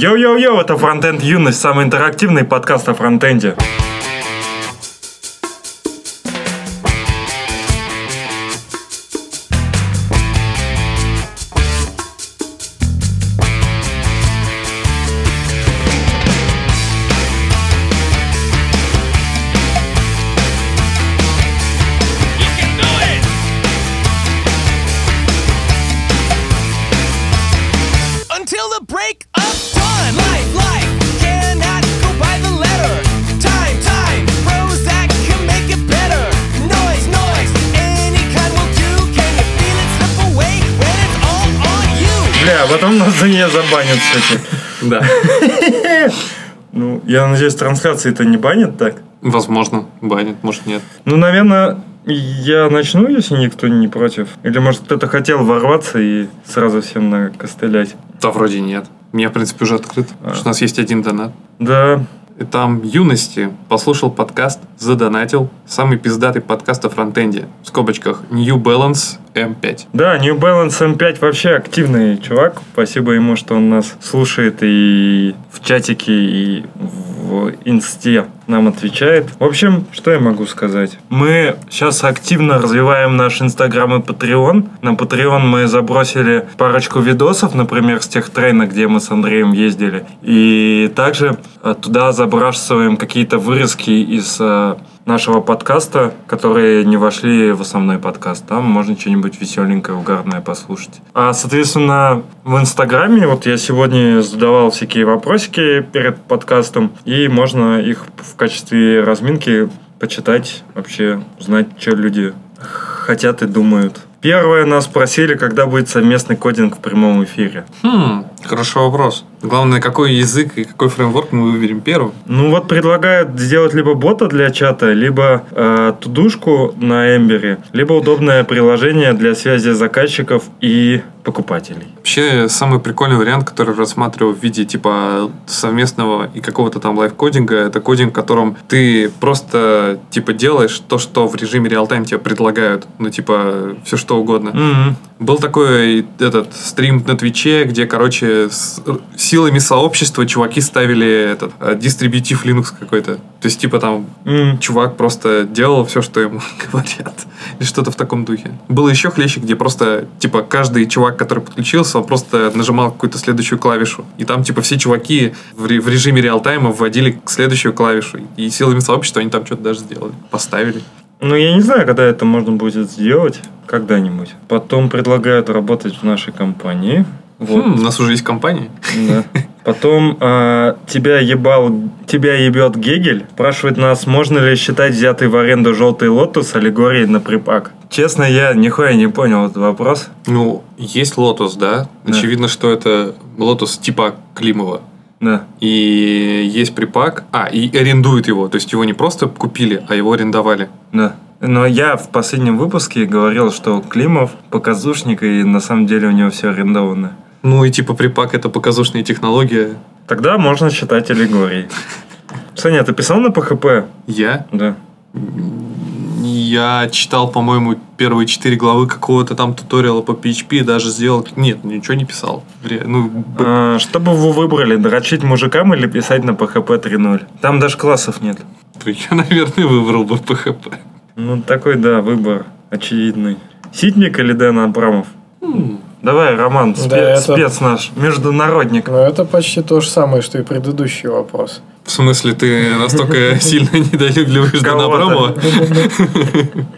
Йоу-йоу-йоу, это Фронтенд Юность, самый интерактивный подкаст о фронтенде. Кстати. Да, Ну, я надеюсь, трансляции это не банят так? возможно, банит, может нет. Ну, наверное, я начну, если никто не против. Или, может, кто-то хотел ворваться и сразу всем накостылять. Да вроде нет. Меня, в принципе, уже открыт. что у нас есть один донат. Да, И там юности послушал подкаст, задонатил. Самый пиздатый подкаст о фронтенде. В скобочках New Balance M5. Да, New Balance M5 вообще активный чувак. Спасибо ему, что он нас слушает и в чатике, и в инсте нам отвечает. В общем, что я могу сказать? Мы сейчас активно развиваем наш Инстаграм и Patreon. На Patreon мы забросили парочку видосов, например, с тех трейна, где мы с Андреем ездили. И также э, туда забрасываем какие-то вырезки из э, нашего подкаста, которые не вошли в основной подкаст. Там можно что-нибудь веселенькое, угарное послушать. А, соответственно, в Инстаграме, вот я сегодня задавал всякие вопросики перед подкастом, и можно их в качестве разминки почитать, вообще узнать, что люди хотят и думают. Первое нас спросили, когда будет совместный кодинг в прямом эфире. Хм, хороший вопрос. Главное, какой язык и какой фреймворк мы выберем первым. Ну вот предлагают сделать либо бота для чата, либо э, тудушку на Ember е, либо удобное приложение для связи заказчиков и покупателей. Вообще, самый прикольный вариант, который рассматриваю в виде типа совместного и какого-то там live-кодинга, это кодинг, в котором ты просто типа делаешь то, что в режиме real-time тебе предлагают. Ну, типа, все что угодно. Мгм. Был такой этот стрим на Твиче, где, короче, с силами сообщества чуваки ставили этот э, дистрибутив Linux какой-то. То есть, типа, там М. чувак просто делал все, что ему говорят. Или что-то в таком духе. Было еще хлеще, где просто, типа, каждый чувак, который подключился, он просто нажимал какую-то следующую клавишу. И там, типа, все чуваки в, в режиме реал-тайма вводили следующую клавишу. И силами сообщества они там что-то даже сделали. Поставили. Ну, я не знаю, когда это можно будет сделать. Когда-нибудь. Потом предлагают работать в нашей компании. Вот. Хм, у нас уже есть компания. Да. Потом а, тебя ебал, тебя ебет Гегель. Спрашивает нас, можно ли считать взятый в аренду желтый лотос аллегорией на припак. Честно, я нихуя не понял этот вопрос. Ну, есть Лотос, да? Да. Очевидно, что это Лотос типа Климова. Да. И есть припак. А, и арендуют его. То есть его не просто купили, а его арендовали. Да. Но я в последнем выпуске говорил, что Климов показушник, и на самом деле у него все арендовано. Ну и типа припак это показушная технология. Тогда можно считать аллегорией. Саня, ты писал на ПХП? Я? Да. Я читал, по-моему, первые четыре главы какого-то там туториала по PHP, даже сделал... Нет, ничего не писал. Ну, А, что бы вы выбрали, дрочить мужикам или писать на PHP 3.0? Там даже классов нет. я, наверное, выбрал бы PHP. Ну, такой, да, выбор очевидный. Ситник или Дэн Абрамов? Давай, Роман, спе- Да, это- спец наш, международник. Но это почти то же самое, что и предыдущий вопрос. В смысле, ты настолько сильно недолюбливаешь Дэна Кого-то. Абрамова?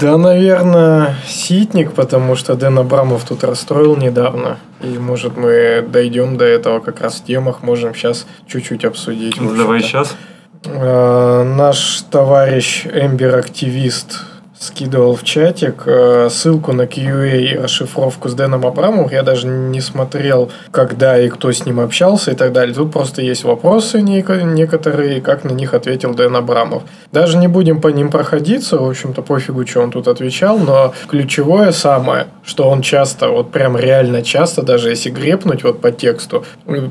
Да, наверное, Ситник, потому что Дэн Абрамов тут расстроил недавно. И, может, мы дойдем до этого как раз в темах, можем сейчас чуть-чуть обсудить. Ну, Давай сейчас. Э, Наш товарищ Эмбер-активист скидывал в чатик э, ссылку на QA расшифровку с Дэном Абрамовым. Я даже не смотрел, когда и кто с ним общался и так далее. Тут просто есть вопросы неко- некоторые, как на них ответил Дэн Абрамов. Даже не будем по ним проходиться, в общем-то, пофигу, что он тут отвечал, но ключевое самое, что он часто, вот прям реально часто, даже если грепнуть вот по тексту,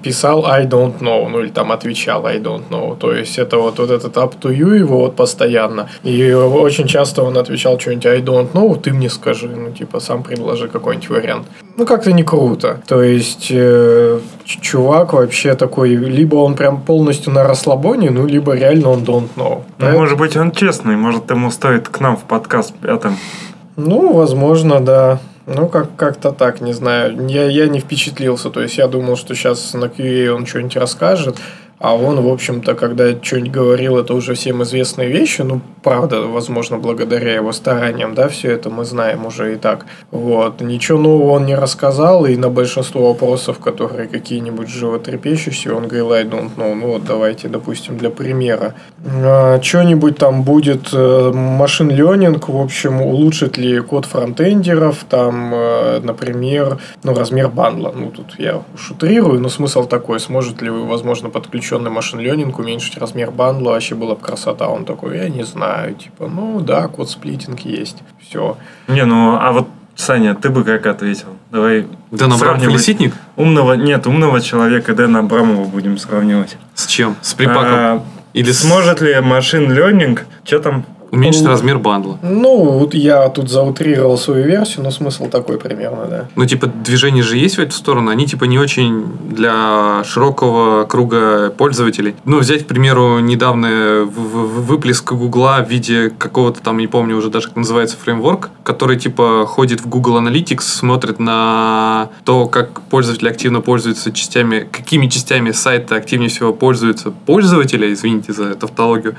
писал I don't know, ну или там отвечал I don't know. То есть это вот, вот этот up to you его вот постоянно. И очень часто он отвечал отвечал что-нибудь I don't know, ты мне скажи, ну, типа, сам предложи какой-нибудь вариант. Ну, как-то не круто. То есть, э, чувак вообще такой, либо он прям полностью на расслабоне, ну, либо реально он don't know. Ну, может быть, он честный, может, ему стоит к нам в подкаст пятым. Ну, возможно, да. Ну, как- как-то так, не знаю. Я, я не впечатлился. То есть, я думал, что сейчас на QA он что-нибудь расскажет. А он, в общем-то, когда что-нибудь говорил, это уже всем известные вещи. Ну, правда, возможно, благодаря его стараниям, да, все это мы знаем уже и так. Вот. Ничего нового он не рассказал, и на большинство вопросов, которые какие-нибудь животрепещущие, он говорил, I don't know. Ну, вот давайте, допустим, для примера. А, что-нибудь там будет машин ленинг, в общем, улучшит ли код фронтендеров, там, э, например, ну, размер бандла. Ну, тут я шутрирую, но смысл такой, сможет ли, возможно, подключенный машин ленинг уменьшить размер бандла, вообще была бы красота. Он такой, я не знаю, типа, ну, да, код сплитинг есть, все. Не, ну, а вот, Саня, ты бы как ответил? Давай Да, набрал сравнивать Фелиситник? Умного, нет, умного человека Дэна Абрамова будем сравнивать. С чем? С припаком? А, Или с- Сможет ли машин ленинг, что там, Уменьшить размер бандла. Ну, вот я тут заутрировал свою версию, но смысл такой примерно, да. Ну, типа, движения же есть в эту сторону, они, типа, не очень для широкого круга пользователей. Ну, взять, к примеру, недавно выплеск Гугла в виде какого-то там, не помню уже даже, как называется, фреймворк, который, типа, ходит в Google Analytics, смотрит на то, как пользователи активно пользуются частями, какими частями сайта активнее всего пользуются пользователи, извините за тавтологию,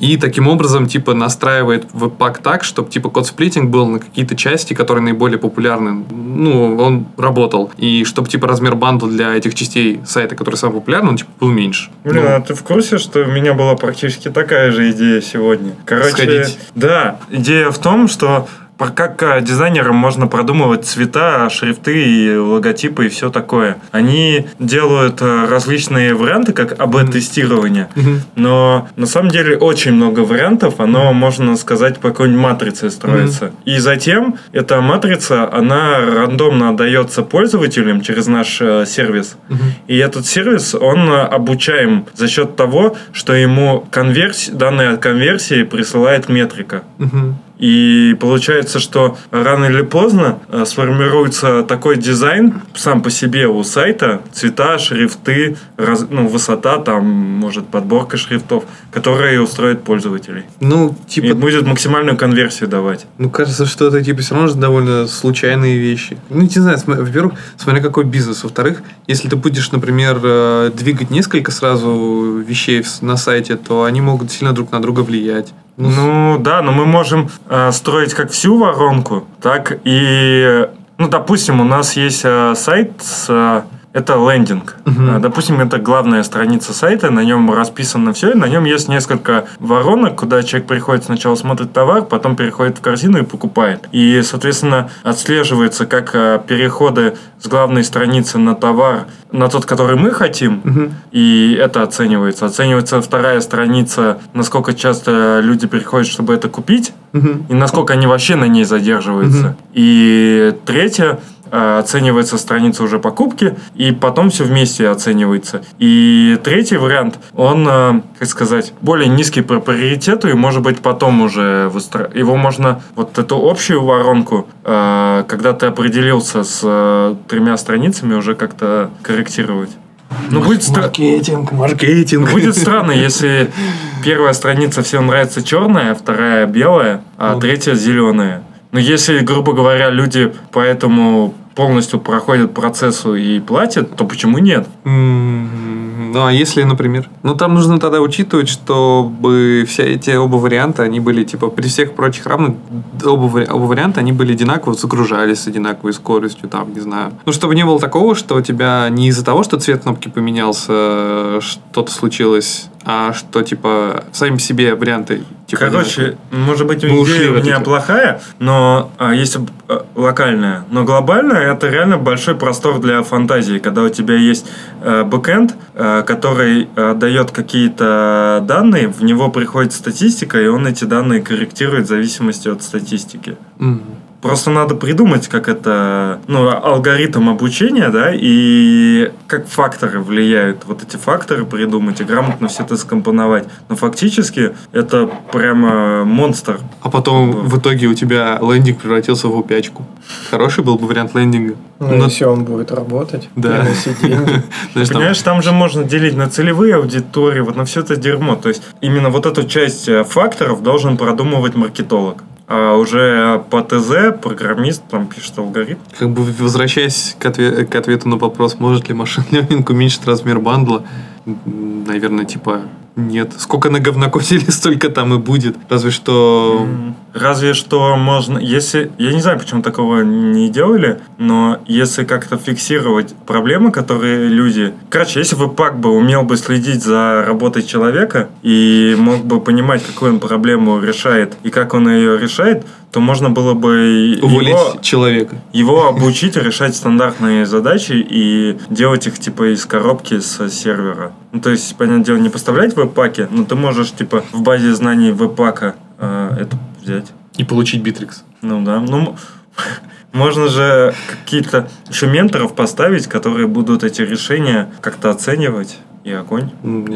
и таким образом, типа, настраивает веб-пак так, чтобы, типа, код сплитинг был на какие-то части, которые наиболее популярны. Ну, он работал. И чтобы, типа, размер бандла для этих частей сайта, который самый популярный, он, типа, был меньше. Блин, Ну, а ты в курсе, что у меня была практически такая же идея сегодня? Короче, Сходить. да, идея в том, что как э, дизайнерам можно продумывать цвета, шрифты и логотипы и все такое. Они делают э, различные варианты, как АБ-тестирование, но на самом деле очень много вариантов, оно, можно сказать, по какой-нибудь матрице строится. И затем эта матрица, она рандомно отдается пользователям через наш э, сервис. И этот сервис, он обучаем за счет того, что ему конверсия, данные от конверсии присылает метрика. Мгм. И получается, что рано или поздно э, сформируется такой дизайн сам по себе у сайта, цвета, шрифты, раз- ну, высота, там, может, подборка шрифтов, которые устроят пользователей. Ну, типа, И будет максимальную конверсию давать. Ну, кажется, что это, типа, все равно же довольно случайные вещи. Ну, не знаю, см- во-первых, смотря какой бизнес. Во-вторых, если ты будешь, например, э, двигать несколько сразу вещей на сайте, то они могут сильно друг на друга влиять. Ну, да, но мы можем э, строить как всю воронку, так и, ну, допустим, у нас есть э, сайт с э, это лендинг. Э, Допустим, это главная страница сайта, на нем расписано все, и на нем есть несколько воронок, куда человек приходит сначала смотрит товар, потом переходит в корзину и покупает. И, соответственно, отслеживается, как э, переходы с главной страницы на товар, на тот, который мы хотим, Мгм. и это оценивается. Оценивается вторая страница, насколько часто люди переходят, чтобы это купить, Мгм. и насколько они вообще на ней задерживаются. Мгм. И третье, э, оценивается страница уже покупки, и потом все вместе оценивается. И третий вариант, он, э, как сказать, более низкий по приоритету, и может быть потом уже выстро... его можно, вот эту общую воронку, э, когда ты определился с э, тремя страницами, уже как-то корректировать. Ну, будет, стра- Маркетинг, маркетинг. будет странно, если первая страница всем нравится черная, вторая белая, а Ну. третья зеленая. Но если, грубо говоря, люди поэтому полностью проходят процессу и платят, то почему нет? М, Ну, а если, например? Ну, там нужно тогда учитывать, чтобы все эти оба варианта, они были, типа, при всех прочих равных, оба, оба варианта, они были одинаково, загружались с одинаковой скоростью, там, не знаю. Ну, чтобы не было такого, что у тебя не из-за того, что цвет кнопки поменялся, э, что-то случилось, а что, типа, сами себе варианты, типа, Короче, может быть, Мы идея у меня плохая, но а, есть а, локальная. Но глобальная это реально большой простор для фантазии, когда у тебя есть э, бэкэнд, э, который э, дает какие-то данные, в него приходит статистика, и он эти данные корректирует в зависимости от статистики. Мгм. Просто надо придумать, как это, ну, алгоритм обучения, да, и как факторы влияют. Вот эти факторы придумать и грамотно все это скомпоновать. Но фактически это прямо монстр. А потом в итоге у тебя лендинг превратился в упячку. Хороший был бы вариант лендинга. Ну, Но- если он будет работать, Да. приносить деньги. Понимаешь, там же можно делить на целевые аудитории, вот на все это дерьмо. То есть именно вот эту часть э, факторов должен продумывать маркетолог. А уже по ТЗ программист там пишет алгоритм. Как бы возвращаясь к, отве- к ответу на вопрос, может ли машин learning уменьшить размер бандла, наверное, типа нет. Сколько на говнокосили, столько там и будет. Разве что... Разве что можно, если, я не знаю, почему такого не делали, но если как-то фиксировать проблемы, которые люди... Короче, если бы пак бы умел бы следить за работой человека и мог бы понимать, какую он проблему решает и как он ее решает, то можно было бы Уволить его, человека. его обучить решать стандартные задачи и делать их типа из коробки с сервера. Ну, то есть, понятное дело, не поставлять веб-паки, но ты можешь типа в базе знаний веб-пака э, это взять. И получить битрикс. Ну да. Ну, можно же какие-то еще менторов поставить, которые будут эти решения как-то оценивать. И огонь.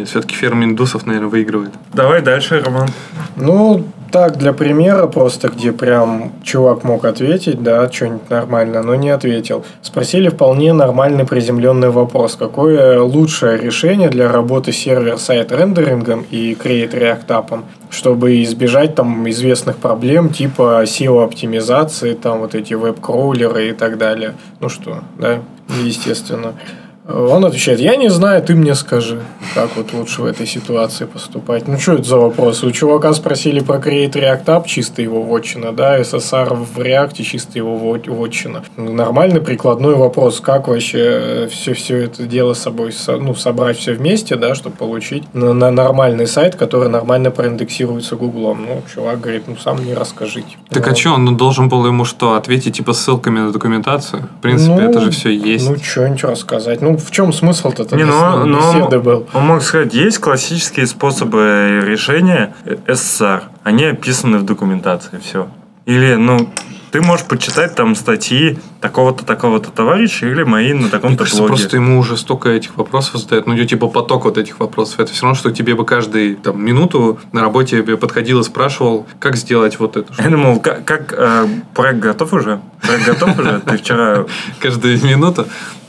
Все-таки ферма индусов, наверное, выигрывает. Давай дальше, Роман. Ну, так, для примера просто, где прям чувак мог ответить, да, что-нибудь нормально, но не ответил. Спросили вполне нормальный приземленный вопрос. Какое лучшее решение для работы сервер-сайт рендерингом и Create React App, чтобы избежать там известных проблем типа SEO-оптимизации, там вот эти веб-кроулеры и так далее. Ну что, да, естественно. Он отвечает, я не знаю, ты мне скажи, как вот лучше в этой ситуации поступать. Ну, что это за вопрос? У чувака спросили про Create React App, чисто его вотчина, да, SSR в React, чисто его вот- вотчина. Ну, Нормальный прикладной вопрос, как вообще все, все это дело с собой, со- ну, собрать все вместе, да, чтобы получить на, на нормальный сайт, который нормально проиндексируется Гуглом. Ну, чувак говорит, ну, сам не расскажите. Так а Вот. что, он должен был ему что, ответить типа ссылками на документацию? В принципе, Ну, это же все есть. Ну, что-нибудь рассказать. Ну, в чем смысл-то Не, тогда ну, ну, беседы был? он мог сказать, есть классические способы решения СССР. Они описаны в документации, все. Или, ну, ты можешь почитать там статьи такого-то, такого-то товарища или мои на таком-то блоге. просто ему уже столько этих вопросов задают, ну, типа поток вот этих вопросов. Это все равно, что тебе бы каждый там, минуту на работе подходил и спрашивал, как сделать вот это. Я думал, как, как, э, проект готов уже? Проект готов уже? Ты вчера... Каждую минуту.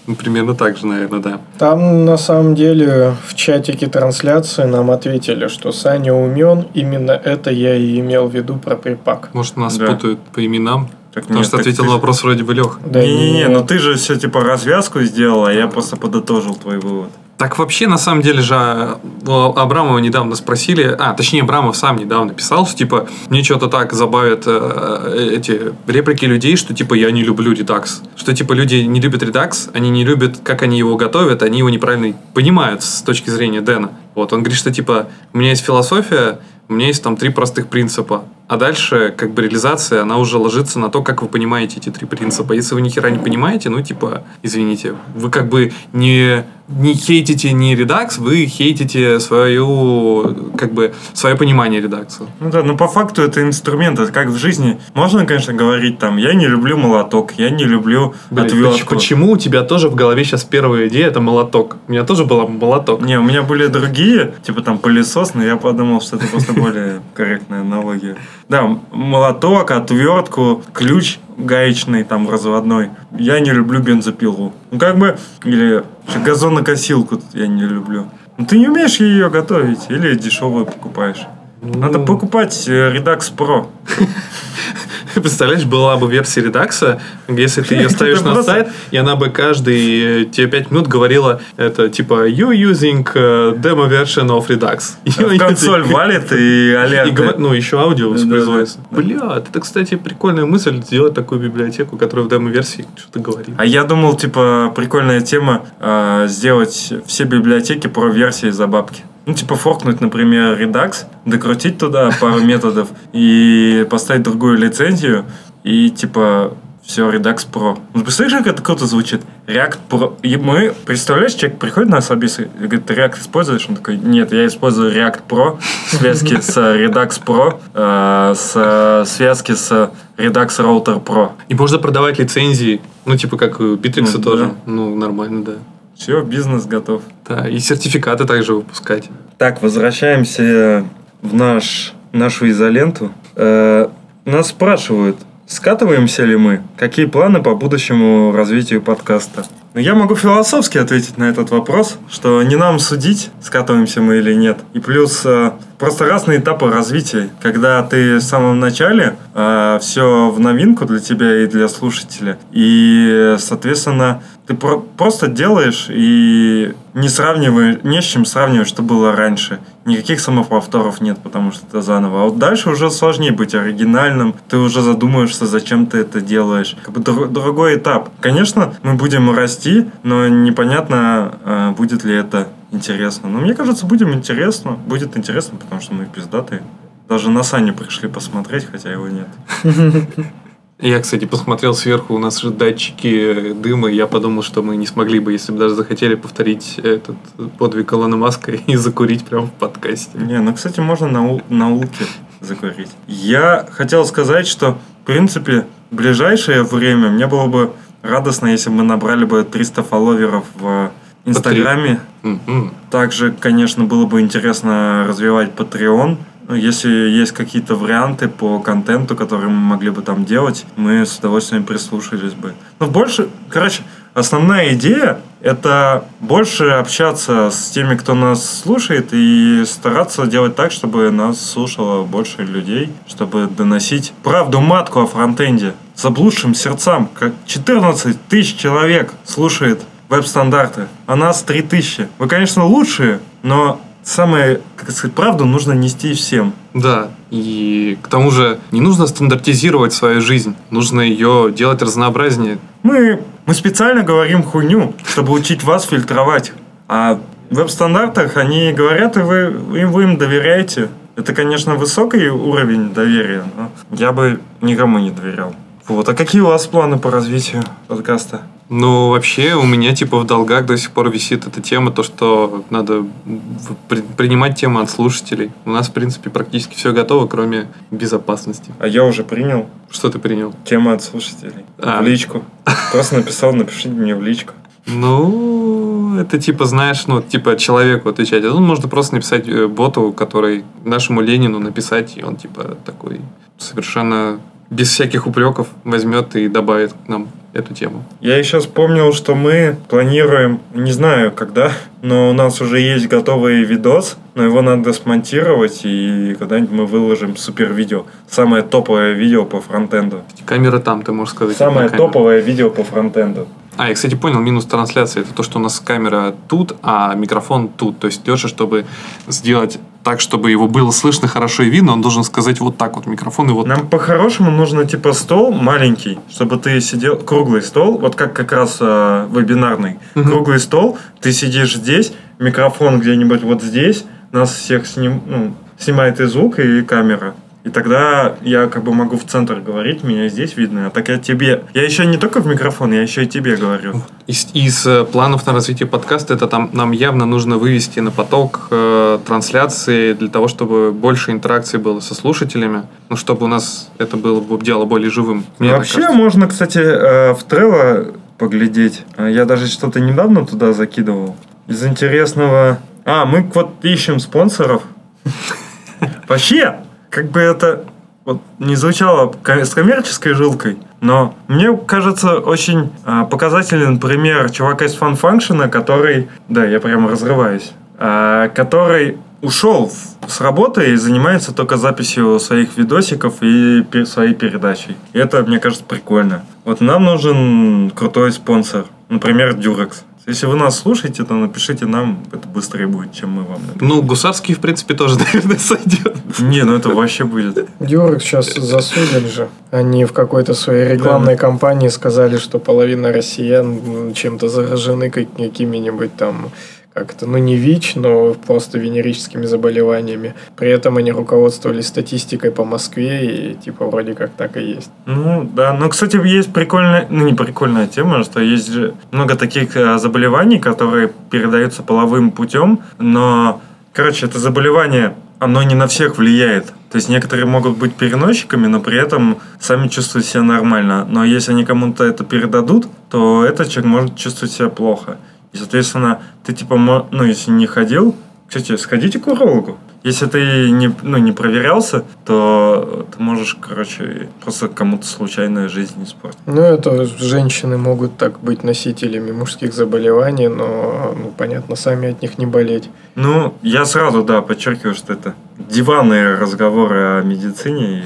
Ну, примерно так же, наверное, да. Там на самом деле в чатике трансляции нам ответили, что Саня умен, именно это я и имел в виду про припак. Может, нас Да. путают по именам. Так Потому нет, что так ответил ты на вопрос вроде бы Лех. Да Не-не-не, нет. ну ты же все типа развязку сделал, а я просто подытожил твой вывод. Так вообще, на самом деле же, а, у Абрамова недавно спросили, а, точнее, Абрамов сам недавно писал, что, типа, мне что-то так забавят э, эти реплики людей, что, типа, я не люблю Redux. Что, типа, люди не любят Redux, они не любят, как они его готовят, они его неправильно понимают с точки зрения Дэна. Вот, он говорит, что, типа, у меня есть философия, у меня есть там три простых принципа. А дальше, как бы, реализация, она уже ложится на то, как вы понимаете эти три принципа. Если вы ни хера не понимаете, ну, типа, извините, вы как бы не, не хейтите не редакс, вы хейтите свою, как бы, свое понимание редакции. Ну да, ну по факту это инструмент, это как в жизни. Можно, конечно, говорить там, я не люблю молоток, я не люблю Блин, отвертку. почему у тебя тоже в голове сейчас первая идея это молоток? У меня тоже была молоток. Не, у меня были другие, типа там пылесос, но я подумал, что это просто более корректная аналогия. Да, молоток, отвертку, ключ гаечный, там, разводной. Я не люблю бензопилу. Ну, как бы, или газонокосилку я не люблю. Ну, ты не умеешь ее готовить, или дешевую покупаешь. Надо Ну. покупать э, Redux Pro. Представляешь, была бы версия редакса, если ты ее ставишь на сайт, и она бы каждые э, тебе 5 минут говорила, это типа, you using э, demo version of Redux. Консоль валит и говор- ну, еще аудио воспроизводится. Бля, это, кстати, прикольная мысль сделать такую библиотеку, которая в демо-версии что-то говорит. А я думал, типа, прикольная тема сделать все библиотеки про версии за бабки. Ну, типа, форкнуть, например, Redux, докрутить туда пару методов и поставить другую лицензию, и, типа, все Redux Pro. Ну, представляешь, как это круто звучит? React Pro. И мы, представляешь, человек приходит на собес и говорит, ты React используешь? Он такой, нет, я использую React Pro в связке с Redux Pro, э, с э, связки с Redux Router Pro. И можно продавать лицензии, ну, типа как у Bittrex Ну, тоже. да. Ну, нормально, да. Все, бизнес готов. Да, и сертификаты также выпускать. Так, возвращаемся в наш, нашу изоленту. Э, нас спрашивают, скатываемся ли мы? Какие планы по будущему развитию подкаста? Ну, я могу философски ответить на этот вопрос, что не нам судить, скатываемся мы или нет. И плюс э, просто разные этапы развития. Когда ты в самом начале, все в новинку для тебя и для слушателя. И, соответственно, ты про- просто делаешь и не сравниваешь, не с чем сравнивать, что было раньше. Никаких самоповторов нет, потому что это заново. А вот дальше уже сложнее быть оригинальным. Ты уже задумаешься, зачем ты это делаешь. Как бы дру- другой этап. Конечно, мы будем расти, но непонятно, э, будет ли это интересно. Но мне кажется, будем интересно. Будет интересно, потому что мы пиздатые. Даже на Саню пришли посмотреть, хотя его нет. Я, кстати, посмотрел сверху, у нас же датчики дыма, и я подумал, что мы не смогли бы, если бы даже захотели повторить этот подвиг Илона Маска и закурить прямо в подкасте. Не, ну, кстати, можно на, на улке закурить. Я хотел сказать, что, в принципе, в ближайшее время мне было бы радостно, если бы мы набрали бы 300 фолловеров в Инстаграме. Также, конечно, было бы интересно развивать Patreon. Ну, Если есть какие-то варианты по контенту, которые мы могли бы там делать, мы с удовольствием прислушались бы. Но больше, короче, основная идея – это больше общаться с теми, кто нас слушает, и стараться делать так, чтобы нас слушало больше людей, чтобы доносить правду матку о фронтенде. Заблудшим сердцам, как 14 тысяч человек слушает веб-стандарты, а нас 3000. Вы, конечно, лучшие, но самое, как сказать, правду нужно нести всем. Да, и к тому же не нужно стандартизировать свою жизнь, нужно ее делать разнообразнее. Мы, мы специально говорим хуйню, чтобы учить вас фильтровать. А в веб-стандартах они говорят, и вы, и вы им доверяете. Это, конечно, высокий уровень доверия, но я бы никому не доверял. Вот. А какие у вас планы по развитию подкаста? Ну, вообще, у меня типа в долгах до сих пор висит эта тема, то, что надо при- принимать темы от слушателей. У нас, в принципе, практически все готово, кроме безопасности. А я уже принял Что ты принял? тему от слушателей. А. В личку. Просто написал, напишите мне в личку. Ну, это типа, знаешь, ну, типа человеку отвечать. А тут можно просто написать э, боту, который нашему Ленину написать, и он типа такой совершенно без всяких упреков возьмет и добавит к нам эту тему. Я еще вспомнил, что мы планируем, не знаю когда, но у нас уже есть готовый видос, но его надо смонтировать, и когда-нибудь мы выложим супер видео. Самое топовое видео по фронтенду. Камера там, ты можешь сказать. Самое топовое видео по фронтенду. А, я, кстати, понял, минус трансляции. Это то, что у нас камера тут, а микрофон тут. То есть Леша, чтобы сделать так, чтобы его было слышно хорошо и видно, он должен сказать вот так вот микрофон и вот Нам по-хорошему нужно типа стол маленький, чтобы ты сидел, круглый стол, вот как как раз э, вебинарный. Мгм. Круглый стол, ты сидишь здесь, микрофон где-нибудь вот здесь, нас всех сним, ну, снимает и звук, и камера. И тогда я как бы могу в центр говорить, меня здесь видно. А так я тебе... Я еще не только в микрофон, я еще и тебе говорю. Из, из э, планов на развитие подкаста это там нам явно нужно вывести на поток э, трансляции для того, чтобы больше интеракции было со слушателями, ну, чтобы у нас это было бы дело более живым. Мне Вообще можно, кстати, э, в Trello поглядеть. А Я даже что-то недавно туда закидывал. Из интересного... А, мы вот ищем спонсоров. Вообще, как бы это вот не звучало с коммерческой жилкой, но мне кажется очень а, показательный пример чувака из Function, который, да, я прямо разрываюсь, а, который ушел с работы и занимается только записью своих видосиков и пе- своей передачей. И это, мне кажется, прикольно. Вот нам нужен крутой спонсор, например, Durex. Если вы нас слушаете, то напишите нам, это быстрее будет, чем мы вам напишем. Ну, Гусарский, в принципе, тоже, наверное, сойдет. Не, ну это вообще будет. Дюрек сейчас засудили же. Они в какой-то своей рекламной кампании сказали, что половина россиян чем-то заражены как- какими-нибудь там как-то, ну не ВИЧ, но просто венерическими заболеваниями. При этом они руководствовались статистикой по Москве и типа вроде как так и есть. Ну, да. Но, кстати, есть прикольная, ну, не прикольная тема, что есть же много таких э, заболеваний, которые передаются половым путем, но, короче, это заболевание, оно не на всех влияет. То есть некоторые могут быть переносчиками, но при этом сами чувствуют себя нормально. Но если они кому-то это передадут, то этот человек может чувствовать себя плохо. И, соответственно, ты типа, ну, если не ходил, кстати, сходите к урологу. Если ты не, ну, не проверялся, то ты можешь, короче, просто кому-то случайно жизнь испортить. Ну, это женщины могут так быть носителями мужских заболеваний, но, ну, понятно, сами от них не болеть. Ну, я сразу, да, подчеркиваю, что это диванные разговоры о медицине, и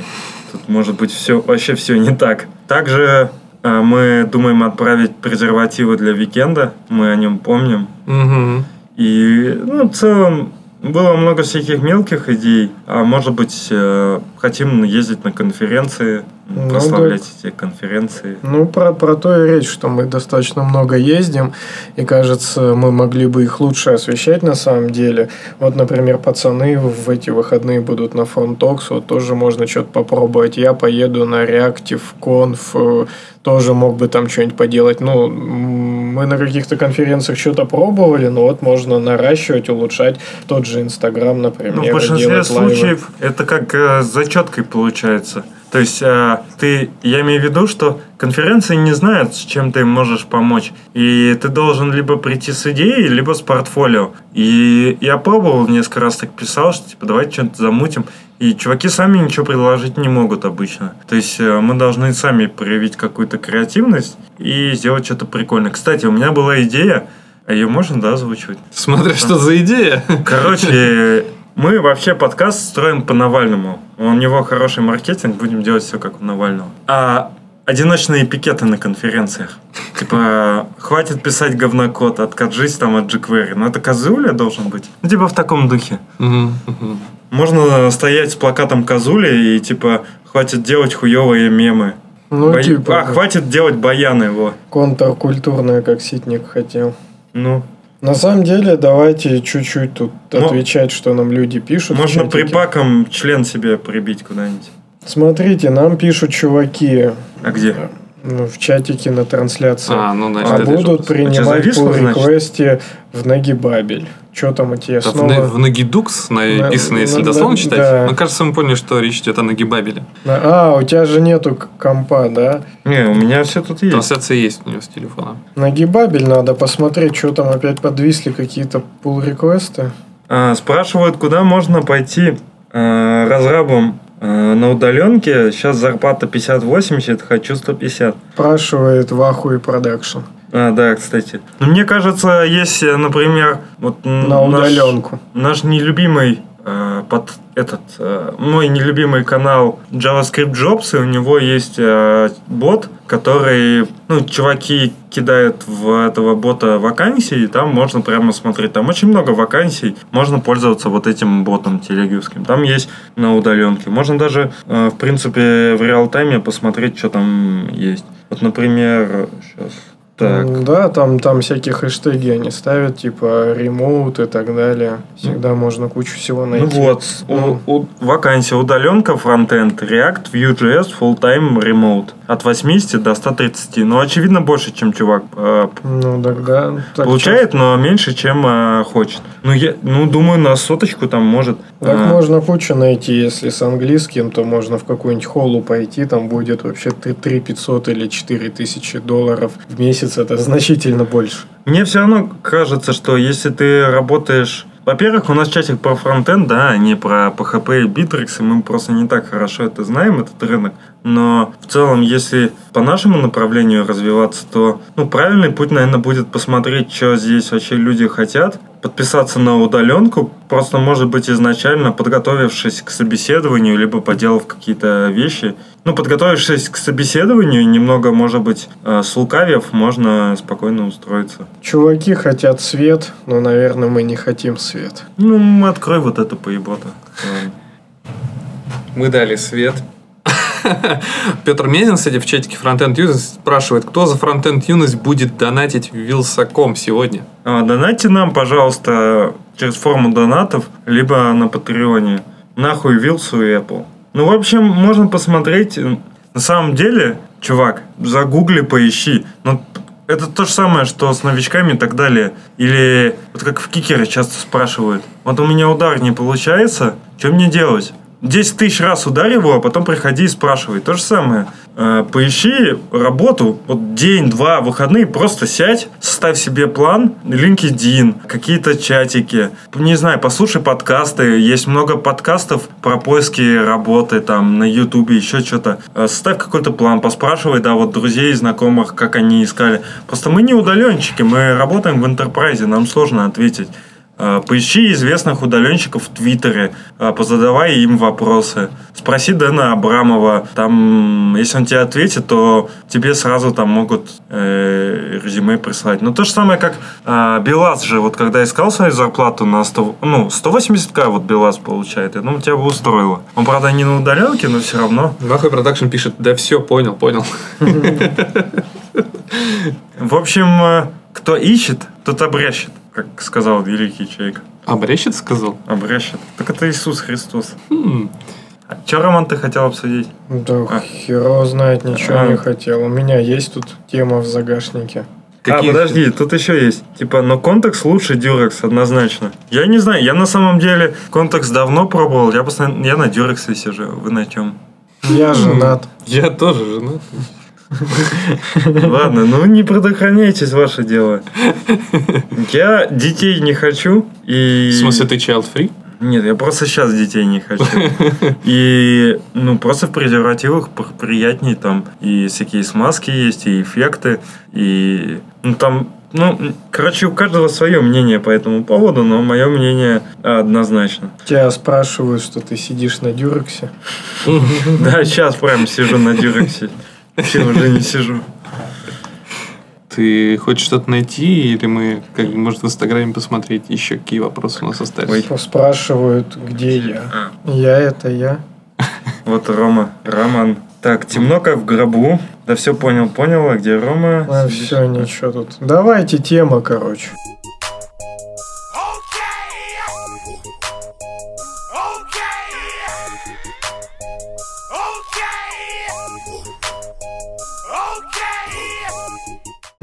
тут может быть все, вообще все не так. Также мы думаем отправить презервативы для викенда, мы о нем помним. Мгм. И, ну, в целом, было много всяких мелких идей, а может быть, э, хотим ездить на конференции, Ну, прославлять эти конференции. Ну, про, про то и речь, что мы достаточно много ездим, и кажется, мы могли бы их лучше освещать на самом деле. Вот, например, пацаны в эти выходные будут на FrontTalks, вот тоже можно что-то попробовать. Я поеду на Reactive Conf, э, тоже мог бы там что-нибудь поделать. Ну, мы на каких-то конференциях что-то пробовали, но вот можно наращивать, улучшать тот же Инстаграм, например, Ну, в большинстве делать лайвы. случаев это как э, зачеткой получается. То есть э, ты, я имею в виду, что конференции не знают, с чем ты можешь помочь. И ты должен либо прийти с идеей, либо с портфолио. И я пробовал, несколько раз так писал, что типа давайте что-то замутим. И чуваки сами ничего предложить не могут обычно. То есть э, мы должны сами проявить какую-то креативность и сделать что-то прикольное. Кстати, у меня была идея, а ее можно, да, озвучивать? Смотря что за идея. Короче, мы вообще подкаст строим по Навальному. У него хороший маркетинг, будем делать все как у Навального. А одиночные пикеты на конференциях. Типа, хватит писать говнокод, откажись там от jQuery. Ну, это Казуля должен быть. Ну, типа в таком духе. Можно стоять с плакатом Казули и, типа, хватит делать хуевые мемы. Ну, Бо- типа, А, хватит делать баяны его. контркультурная, как Ситник хотел. Ну, На самом деле, давайте чуть-чуть тут Мо- отвечать, что нам люди пишут. можно припаком член себе прибить куда-нибудь. Смотрите, нам пишут чуваки А где? ну, в чатике на трансляции. А, ну, значит, а будут принимать по реквесте в Нагибабель. Что там у тебя в, снова? на- в Нагидукс написано, На- если на- дословно на- читать. да. Ну, кажется, мы поняли, что речь идет о Нагибабеле. А, у тебя же нету компа, да? Не, у меня все тут есть. Трансляция есть у него с телефона. Нагибабель надо посмотреть, что там опять подвисли какие-то pull request ы А, спрашивают, куда можно пойти а, разрабом а, на удаленке. Сейчас зарплата 50-80, хочу 150. Спрашивает Ваху и Продакшн. А, да, кстати. Но мне кажется, если, например, вот На наш- удаленку. Наш нелюбимый э, под этот э, мой нелюбимый канал JavaScript Jobs, и у него есть э, бот, который, ну, чуваки кидают в этого бота вакансии, и там можно прямо смотреть. Там очень много вакансий, можно пользоваться вот этим ботом телегиевским. Там есть на удаленке. Можно даже, э, в принципе, в реал-тайме посмотреть, что там есть. Вот, например, сейчас. Так. Да, там, там всякие хэштеги они ставят, типа ремоут и так далее. Всегда можно кучу всего найти. Ну вот, Ну. у- у- вакансия удаленка, фронтенд, React, Vue.js, full-time, remote. От 80 до 130. Ну, очевидно, больше, чем чувак э, Ну, тогда... так получает, но меньше, чем э, хочет. Ну, я, ну, думаю, на соточку там может. Так э, можно кучу найти, если с английским, то можно в какую-нибудь холлу пойти, там будет вообще 3 500 или 4 тысячи долларов в месяц, это значительно больше. Мне все равно кажется, что если ты работаешь... Во-первых, у нас чатик про фронтенд, да, а не про PHP и Bittrex, и мы просто не так хорошо это знаем, этот рынок. Но в целом, если по нашему направлению развиваться, то ну, правильный путь, наверное, будет посмотреть, что здесь вообще люди хотят, подписаться на удаленку, просто, может быть, изначально подготовившись к собеседованию, либо поделав какие-то вещи. Ну, подготовившись к собеседованию, немного, может быть, э, слукавив, можно спокойно устроиться. Чуваки хотят свет, но, наверное, мы не хотим свет. Ну, открой вот это поебота. Мы дали свет. Петр Мезин, кстати, в чатике Frontend Юность спрашивает, кто за Frontend Юность будет донатить Вилсаком сегодня? А, донайте нам, пожалуйста, через форму донатов, либо на Патреоне. Нахуй Вилсу и Apple. Ну, в общем, можно посмотреть. На самом деле, чувак, загугли, поищи. Ну, это то же самое, что с новичками и так далее. Или вот как в кикере часто спрашивают. Вот у меня удар не получается, что мне делать? 10 тысяч раз ударь его, а потом приходи и спрашивай. То же самое. Э, Поищи работу, вот день-два, выходные, просто сядь, составь себе план, LinkedIn, какие-то чатики, не знаю, послушай подкасты, есть много подкастов про поиски работы там на Ютубе, еще что-то. Э, Составь какой-то план, поспрашивай, да, вот друзей, знакомых, как они искали. Просто мы не удаленщики, мы работаем в интерпрайзе, нам сложно ответить. Э, Поищи известных удаленщиков в Твиттере, э, позадавай им вопросы. Спроси Дэна Абрамова, там, если он тебе ответит, то тебе сразу там могут э, резюме прислать. Ну, то же самое, как э, Белаз же, вот когда искал свою зарплату на 100, ну, 180к вот Белаз получает, я думаю, тебя бы устроило. Он, правда, не на удаленке, но все равно. Нахуй продакшн пишет, да все, понял, понял. В общем, э, кто ищет, тот обрящет, как сказал великий человек. Обрещет сказал? Обрящет. Так это Иисус Христос. Хм. А что, Роман, ты хотел обсудить? Да А. хер его знает, ничего А. не хотел. У меня есть тут тема в загашнике. Какие- А, подожди, тут еще есть. Типа, но контекст лучше Дюрекс, однозначно. Я не знаю, я на самом деле контекст давно пробовал. Я, постоянно, я на Дюрексе сижу. Вы на чем? Я женат. Я тоже женат. Ладно, ну не предохраняйтесь, ваше дело. Я детей не хочу. И... В смысле, ты child free? Нет, я просто сейчас детей не хочу. И, ну, просто в презервативах пр- приятнее там и всякие смазки есть, и эффекты, и, ну, там, ну, короче, у каждого свое мнение по этому поводу, но мое мнение однозначно. Тебя спрашивают, что ты сидишь на дюрексе. Да, сейчас прям сижу на дюрексе. Вообще уже не сижу. Ты хочешь что-то найти, или мы, как может, в Инстаграме посмотреть еще какие вопросы у нас остались? Ой. Спрашивают, где я. А. Я это я. Вот Рома, Роман. Так, темно как в гробу. Да все понял, понял, а где Рома? А, все, ничего тут. Давайте тема, короче.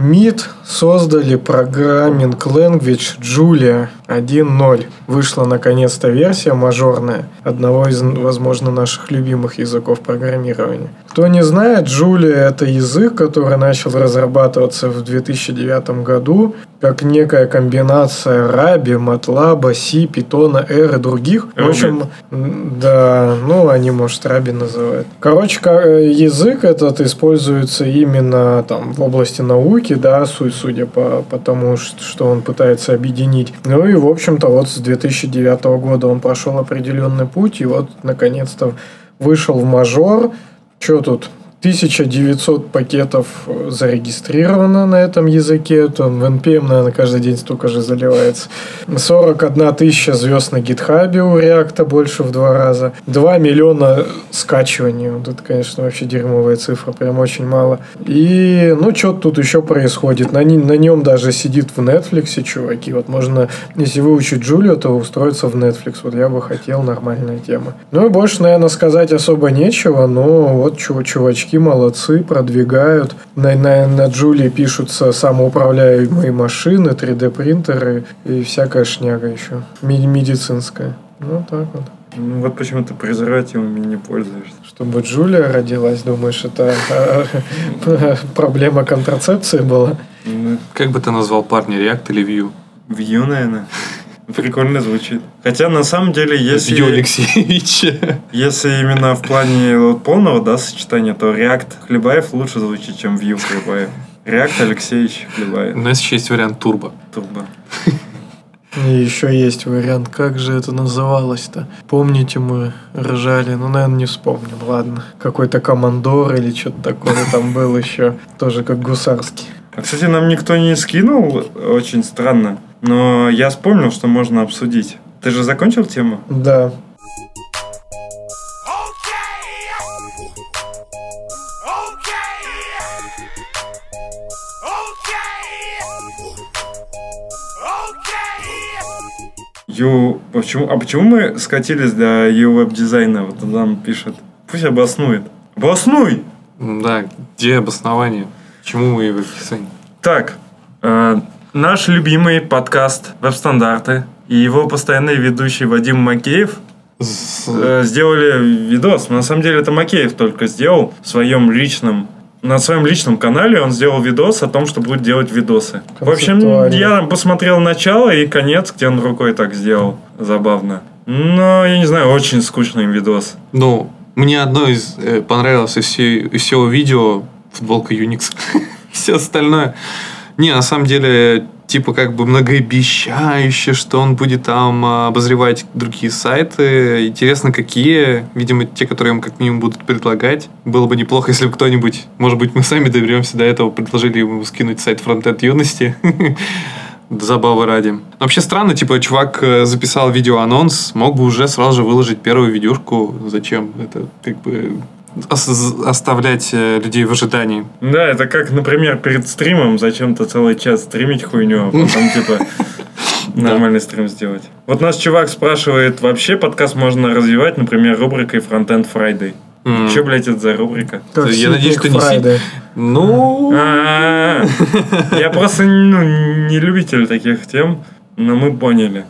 МИД создали программинг language Julia 1.0. Вышла наконец-то версия мажорная одного из, возможно, наших любимых языков программирования. Кто не знает, Julia это язык, который начал разрабатываться в 2009 году как некая комбинация Раби, Матлаба, Си, Питона, R и других. В общем, да, ну они, может, Раби называют. Короче, э, язык этот используется именно там в области науки, да, су- судя по, по тому, что он пытается объединить. Ну и, в общем-то, вот с 2009 года он прошел определенный путь, и вот, наконец-то, вышел в мажор. Что тут? 1900 пакетов э, зарегистрировано на этом языке. Там в NPM, наверное, каждый день столько же заливается. 41 тысяча звезд на гитхабе у React больше в два раза. 2 миллиона скачиваний. Вот это, конечно, вообще дерьмовая цифра. Прям очень мало. И, ну, что тут еще происходит? На, на нем даже сидит в Netflix, чуваки. Вот можно, если выучить Джулию, то устроиться в Netflix. Вот я бы хотел, нормальная тема. Ну и больше, наверное, сказать особо нечего. Но вот чу- чувачки молодцы, продвигают. На, на, на Джулии пишутся самоуправляемые машины, 3D принтеры и всякая шняга еще. Медицинская. Ну, так вот. Ну, вот почему ты презервативами не пользуешься. Чтобы Джулия родилась, думаешь, это э, проблема контрацепции была? Ну, Как бы ты назвал парня, React или Vue? Вью, наверное. Прикольно звучит. Хотя на самом деле, если, Вью Алексеевич. если именно в плане вот полного да, сочетания, то React Хлебаев лучше звучит, чем Vue Хлебаев. React Алексеевич У Хлебаев. нас еще есть вариант турбо. Турбо. И еще есть вариант, как же это называлось-то? Помните, мы ржали, ну, наверное, не вспомним, ладно. Какой-то командор или что-то такое там был еще, тоже как гусарский. А, кстати, нам никто не скинул, очень странно но я вспомнил, что можно обсудить. Ты же закончил тему? Да. Ю... Почему... А почему мы скатились до uWebDesign а? Вот нам пишет. Пусть обоснует. Обоснуй! Да, где обоснование? Почему мы веб-дизайн? Так, а, наш любимый подкаст «Веб-стандарты» и его постоянный ведущий Вадим Макеев э, сделали видос. На самом деле это Макеев только сделал в своем личном на своем личном канале он сделал видос о том, что будет делать видосы. В общем, я посмотрел начало и конец, где он рукой так сделал. Забавно. Но, я не знаю, очень скучный видос. Ну, мне одно из э, понравилось из, из всего видео футболка Unix. Все остальное. Не, на самом деле, типа как бы многообещающе, что он будет там а, обозревать другие сайты. Интересно, какие. Видимо, те, которые ему как минимум будут предлагать. Было бы неплохо, если бы кто-нибудь, может быть, мы сами доберемся до этого, предложили ему скинуть сайт фронтенд юности. Забавы ради. Вообще странно, типа, чувак э, записал видеоанонс, мог бы уже сразу же выложить первую видюшку. Зачем? Это как бы оставлять э, людей в ожидании. Да, это как, например, перед стримом зачем-то целый час стримить хуйню, а потом, типа, нормальный стрим сделать. Вот нас чувак спрашивает, вообще подкаст можно развивать, например, рубрикой Frontend Friday. М. Че, блядь, это за рубрика? Я надеюсь, что не Friday. Ну, Я просто ну, не любитель таких тем, но мы поняли.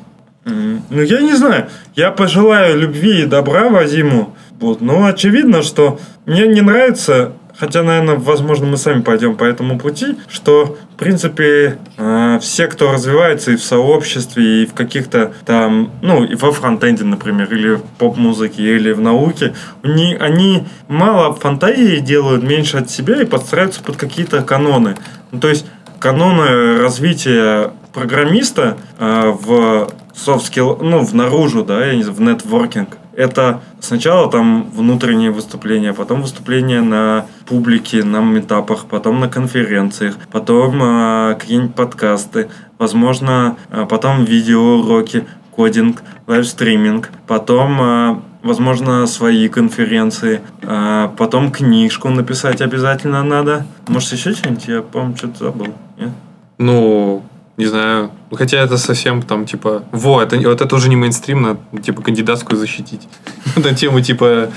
Ну, я не знаю. Я пожелаю любви и добра Вадиму. Вот. Но очевидно, что мне не нравится, хотя, наверное, возможно, мы сами пойдем по этому пути, что, в принципе, э, все, кто развивается и в сообществе, и в каких-то там, ну, и во фронтенде, например, или в поп-музыке, или в науке, они, они мало фантазии делают, меньше от себя и подстраиваются под какие-то каноны. Ну, то есть каноны развития программиста э, в skill, ну, в наружу, да, я не знаю, в нетворкинг. Это сначала там внутренние выступления, потом выступления на публике, на метапах, потом на конференциях, потом э, какие-нибудь подкасты, возможно, э, потом видеоуроки, кодинг, лайвстриминг, потом, э, возможно, свои конференции, э, потом книжку написать обязательно надо. Может, еще что-нибудь? Я, по-моему, что-то забыл. Нет? ну, не знаю. Хотя это совсем там, типа, во, это, вот это уже не мейнстрим, типа, кандидатскую защитить. На тему, типа,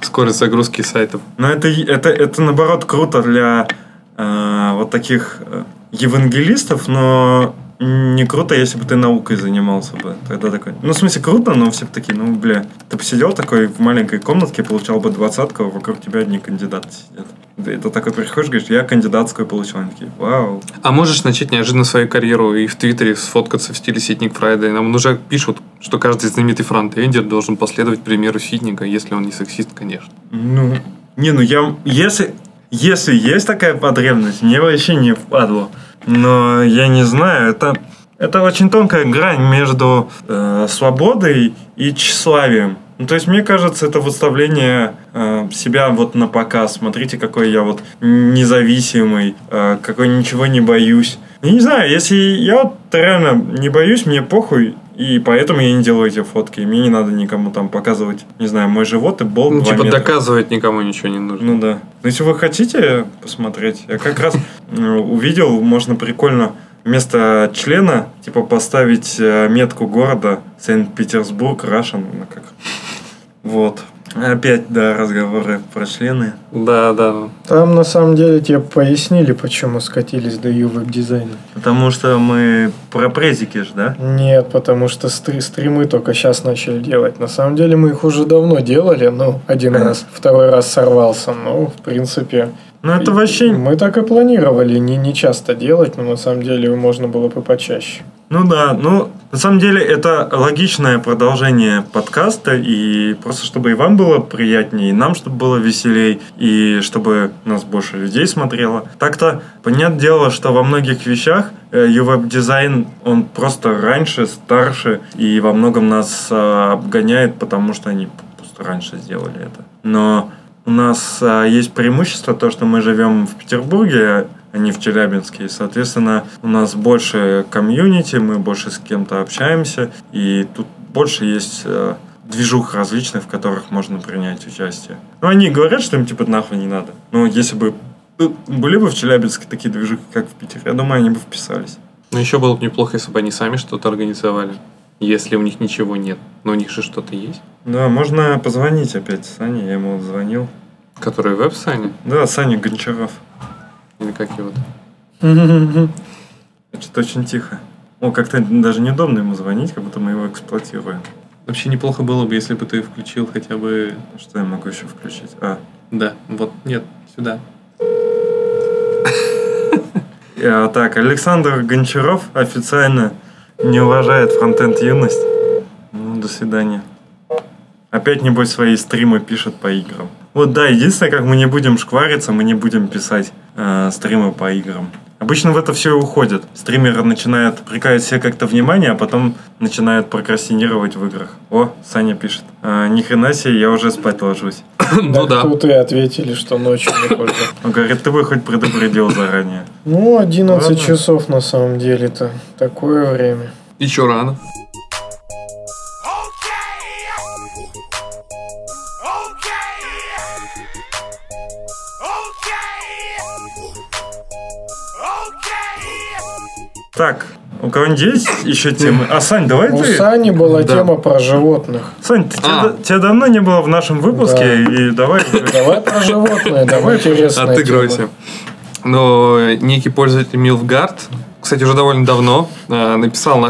скорость загрузки сайтов. Но это, это, это наоборот круто для э, вот таких э, евангелистов, но не круто, если бы ты наукой занимался бы. Тогда такой. Ну, в смысле, круто, но все бы такие, ну, бля, ты посидел такой в маленькой комнатке, получал бы двадцатку, а вокруг тебя одни кандидаты сидят. И ты такой приходишь, говоришь, я кандидатскую получил. Они такие, вау. А можешь начать неожиданно свою карьеру и в Твиттере сфоткаться в стиле Ситник Friday. Нам уже пишут, что каждый знаменитый фронтендер должен последовать примеру Ситника, если он не сексист, конечно. Ну, не, ну я, если, если есть такая потребность, мне вообще не впадло. Но я не знаю, это, это очень тонкая грань между э, свободой и тщеславием. Ну, то есть, мне кажется, это выставление э, себя вот на показ. Смотрите, какой я вот независимый, э, какой ничего не боюсь. Я не знаю, если я вот реально не боюсь, мне похуй, и поэтому я не делаю эти фотки. Мне не надо никому там показывать, не знаю, мой живот и болт Ну, типа, метра. доказывать никому ничего не нужно. Ну да. Но если вы хотите посмотреть, я как раз э, увидел, можно прикольно вместо члена, типа, поставить э, метку города Санкт-Петербург, Russian, ну как. Вот. Опять, да, разговоры про члены. Да, да. Там на самом деле тебе пояснили, почему скатились до веб-дизайна. Потому что мы про презики ж, да? Нет, потому что стри- стримы только сейчас начали делать. На самом деле мы их уже давно делали, ну, один раз, второй раз сорвался. Ну, в принципе, Ну это вообще... мы так и планировали, не, не часто делать, но на самом деле можно было бы почаще. Ну да, ну на самом деле это логичное продолжение подкаста, и просто чтобы и вам было приятнее, и нам чтобы было веселей, и чтобы нас больше людей смотрело. Так-то, понятное дело, что во многих вещах э, UWeb-дизайн, он просто раньше, старше, и во многом нас э, обгоняет, потому что они просто раньше сделали это. Но у нас а, есть преимущество то, что мы живем в Петербурге, а не в Челябинске. И, соответственно, у нас больше комьюнити, мы больше с кем-то общаемся, и тут больше есть э, движух различных, в которых можно принять участие. Ну, они говорят, что им типа нахуй не надо. Но если бы были бы в Челябинске такие движухи, как в Питере, я думаю, они бы вписались. Но еще было бы неплохо, если бы они сами что-то организовали. если у них ничего нет. Но у них же что-то есть. Да, можно позвонить опять Сане, я ему звонил. Который веб-сайне? Да, Саня Гончаров. Или как его? Что-то очень тихо. О, как-то даже неудобно ему звонить, как будто мы его эксплуатируем. Вообще неплохо было бы, если бы ты включил хотя бы... Что я могу еще включить? А, Да, вот, нет, сюда. А, так, Александр Гончаров официально не уважает фронтенд юность. Ну, до свидания. Опять, небось, свои стримы пишет по играм. Вот да, единственное, как мы не будем шквариться, мы не будем писать э, стримы по играм. Обычно в это все и уходит. Стример начинает привлекать себе как-то внимание, а потом начинает прокрастинировать в играх. О, Саня пишет. «А, ни хрена себе, я уже спать ложусь. Ну да. Тут и ответили, что ночью не ходят. Он говорит, ты бы хоть предупредил заранее. Ну, 11 Ладно. часов на самом деле-то. Такое время. Еще рано. Так, у кого-нибудь есть еще темы? А, Сань, давай У ты... Сани была Да. тема про животных. Сань, ты- тебя, А. да- тебя давно не было в нашем выпуске, и давай... Давай про животное, давай интересная Отыгрывайся. Но некий пользователь Милфгард, кстати, уже довольно давно, э, написал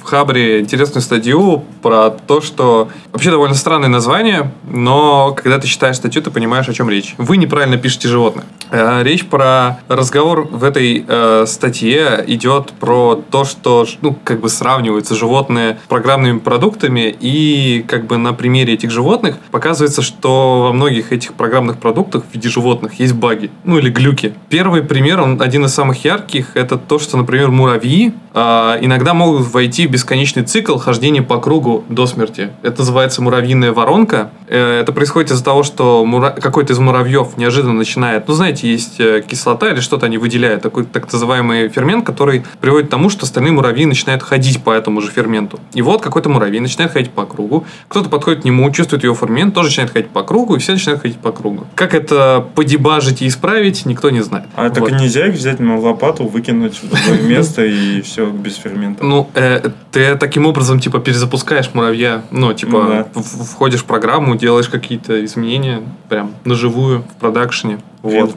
в Хабре интересную статью про то, что вообще довольно странное название, но когда ты читаешь статью, ты понимаешь, о чем речь. Вы неправильно пишете животных. Э, Речь про разговор в этой э, статье идет про то, что ну, как бы сравниваются животные программными продуктами, и как бы на примере этих животных показывается, что во многих этих программных продуктах в виде животных есть баги, ну или глюки. Первый пример, он один из самых ярких, это то, что, например, муравьи а, иногда могут войти бесконечный цикл хождения по кругу до смерти. Это называется муравьиная воронка. Э, Это происходит из-за того, что мура- какой-то из муравьев неожиданно начинает, ну знаете, есть э, кислота или что-то они выделяют, такой так называемый фермент, который приводит к тому, что остальные муравьи начинают ходить по этому же ферменту. И вот какой-то муравей начинает ходить по кругу, кто-то подходит к нему, чувствует его фермент, тоже начинает ходить по кругу, и все начинают ходить по кругу. Как это подебажить и исправить, никто не знает. А так Вот. нельзя их взять на лопату, выкинуть в другое место и все без фермента. Ну, э, ты таким образом, типа, перезапускаешь муравья. Ну, типа, Ну да. входишь в программу, делаешь какие-то изменения, прям, наживую, в продакшене. Вот.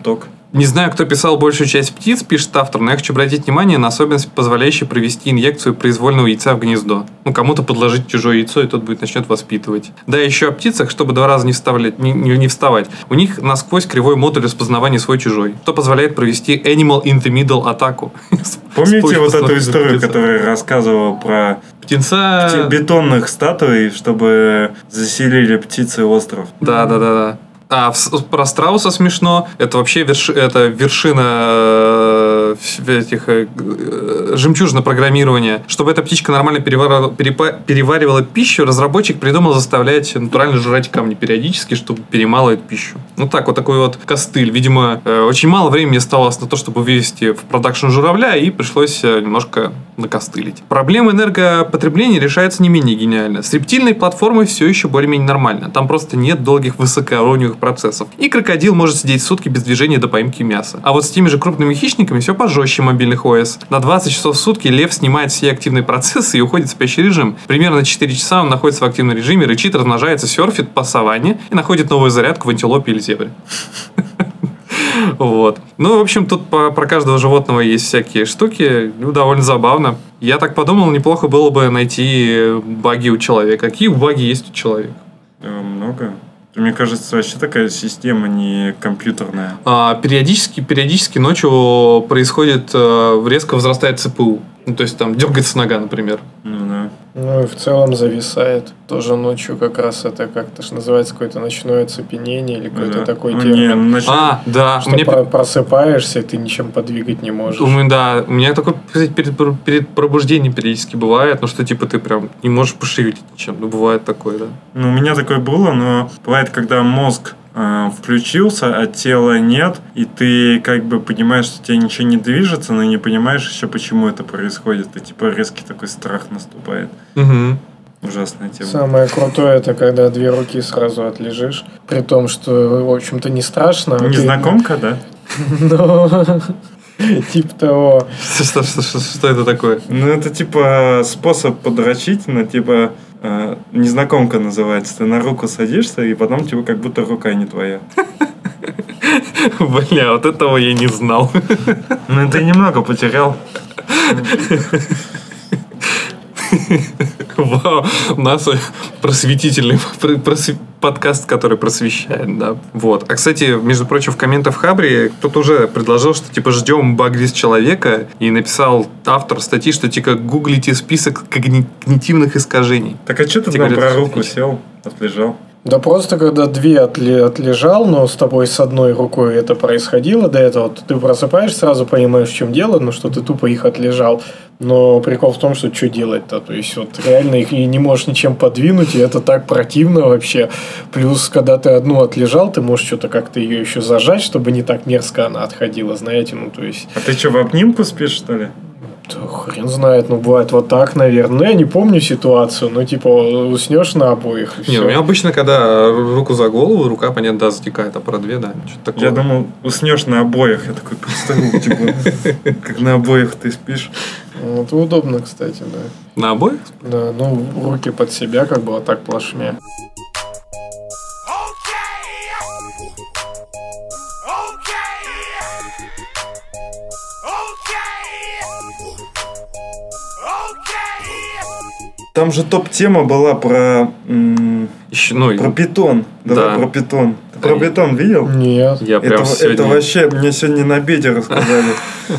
Не знаю, кто писал большую часть птиц, пишет автор, но я хочу обратить внимание на особенность, позволяющую провести инъекцию произвольного яйца в гнездо. Ну, кому-то подложить чужое яйцо, и тот будет начнет воспитывать. Да, еще о птицах, чтобы два раза не, вставлять, не, не- не вставать. У них насквозь кривой модуль распознавания свой-чужой, что позволяет провести animal in the middle атаку. Помните вот эту историю, которую я рассказывал про Птенца... те- бетонных статуй, чтобы заселили птицы остров? Да, да, да, да. А про страуса смешно. Это вообще верши- это вершина э, этих э, э, жемчужина программирования. Чтобы эта птичка нормально переваривала, пищу, разработчик придумал заставлять натурально жрать камни периодически, чтобы перемалывать пищу. Ну так, вот такой вот костыль. Видимо, э, очень мало времени оставалось на то, чтобы вывести в продакшн журавля, и пришлось немножко накостылить. Проблема энергопотребления решается не менее гениально. С рептильной платформой все еще более-менее нормально. Там просто нет долгих высокоуровневых процессов. И крокодил может сидеть сутки без движения до поимки мяса. А вот с теми же крупными хищниками все пожестче мобильных ОС. На 20 часов в сутки лев снимает все активные процессы и уходит в спящий режим. Примерно 4 часа он находится в активном режиме, рычит, размножается, серфит по саванне и находит новую зарядку в антилопе или зебре. Вот. Ну, в общем, тут по- про каждого животного есть всякие штуки. Ну, довольно забавно. Я так подумал, неплохо было бы найти баги у человека. Какие баги есть у человека? Э, Много. Мне кажется, вообще такая система не компьютерная. А, периодически, периодически ночью происходит, э, резко возрастает ЦПУ. Ну, то есть там дергается нога, например. Ну. Ну и в целом зависает. Тоже ночью как раз это как-то ж называется какое-то ночное оцепенение или какой-то Да. такой Ну, термин. не, нач- А, да. Что мне про- просыпаешься, и ты ничем подвигать не можешь. Думаю, да. У меня такое перед, перед пробуждением периодически бывает, ну что типа ты прям не можешь пошевелить ничем. Ну, бывает такое, да. Ну, у меня такое было, но бывает, когда мозг э, включился, а тела нет, и ты как бы понимаешь, что у тебя ничего не движется, но не понимаешь еще, почему это происходит. И типа резкий такой страх наступает. Угу. Ужасная тема. Самое крутое это когда две руки сразу отлежишь, при том, что в общем-то не страшно. а ты- Незнакомка, да? Но Типа того. Что, что- что- что это такое? Ну, это типа способ подрочить, но типа э, незнакомка называется. Ты на руку садишься, и потом типа как будто рука не твоя. Бля, вот этого я не знал. Ну, ты немного потерял. Вау, у нас просветительный пр- просв- подкаст, который просвещает, да. Вот. А, кстати, между прочим, в комментах в Хабре кто-то уже предложил, что, типа, ждем баг-лист человека, и написал автор статьи, что, типа, гуглите список когнитивных искажений. Так а что ты там говорят, про руку сел, отлежал? Да просто когда две отле- отлежал, но с тобой с одной рукой это происходило до этого, то ты просыпаешь, сразу понимаешь, в чем дело, но что ты тупо их отлежал. Но прикол в том, что что делать-то? То есть вот реально их не можешь ничем подвинуть, и это так противно вообще. Плюс, когда ты одну отлежал, ты можешь что-то как-то ее еще зажать, чтобы не так мерзко она отходила, знаете, ну то есть... А ты что, в обнимку спишь, что ли? Да хрен знает, ну бывает вот так, наверное. Ну я не помню ситуацию, но типа уснешь на обоих. Не, у меня обычно, когда руку за голову, рука, понятно, да, затекает, а про две, да, что-то такое. Я думал, уснешь на обоих. Я такой представил, типа, как на обоих ты спишь. Ну, Это удобно, кстати, да. На обоих? Да, ну, руки под себя, как бы вот так плашмя. Там же топ-тема была про, Еще, ну, про питон. Давай Да. про питон. Ты про питон видел? Нет. я прям это, сегодня... это вообще мне сегодня на беде рассказали.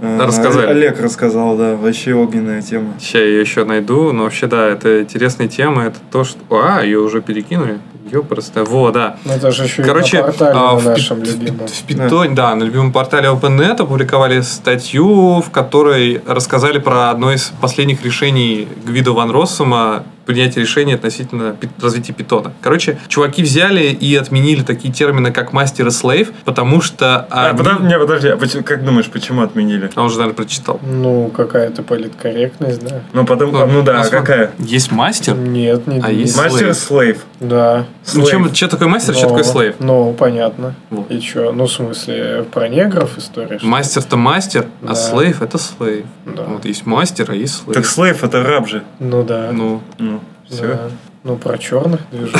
Э, Рассказали. Олег рассказал, да, вообще огненная тема. Сейчас я ее еще найду, но вообще, да, это интересная тема, это то, что... А, ее уже перекинули? Ее просто... Во, да. Ну, это же еще Короче, и на портале а, на в, пи- нашем любимом. в Питоне, да, на любимом портале OpenNet опубликовали статью, в которой рассказали про одно из последних решений Гвида Ван Россума принятие решения относительно развития питона. Короче, чуваки взяли и отменили такие термины, как мастер и слейв, потому что А, они- подожди, не, подожди, а почему- как думаешь, почему отменили? А он же, наверное, прочитал. Ну, какая-то политкорректность, да? Ну, потом, Ну, ну да, а какая? Есть мастер? Нет, не А есть Мастер слейв. Да. Ну, Slave. чем, что такое мастер, что Ну, такое слейв? Ну, понятно. Вот. И что? Ну, в смысле, про негров история? Мастер-то мастер, Да. а слейв это слейв. Да. Вот есть мастер, а есть слейв. Так слейв это раб же. Ну, да. Ну, Ну, все. Да. Ну, про черных движу.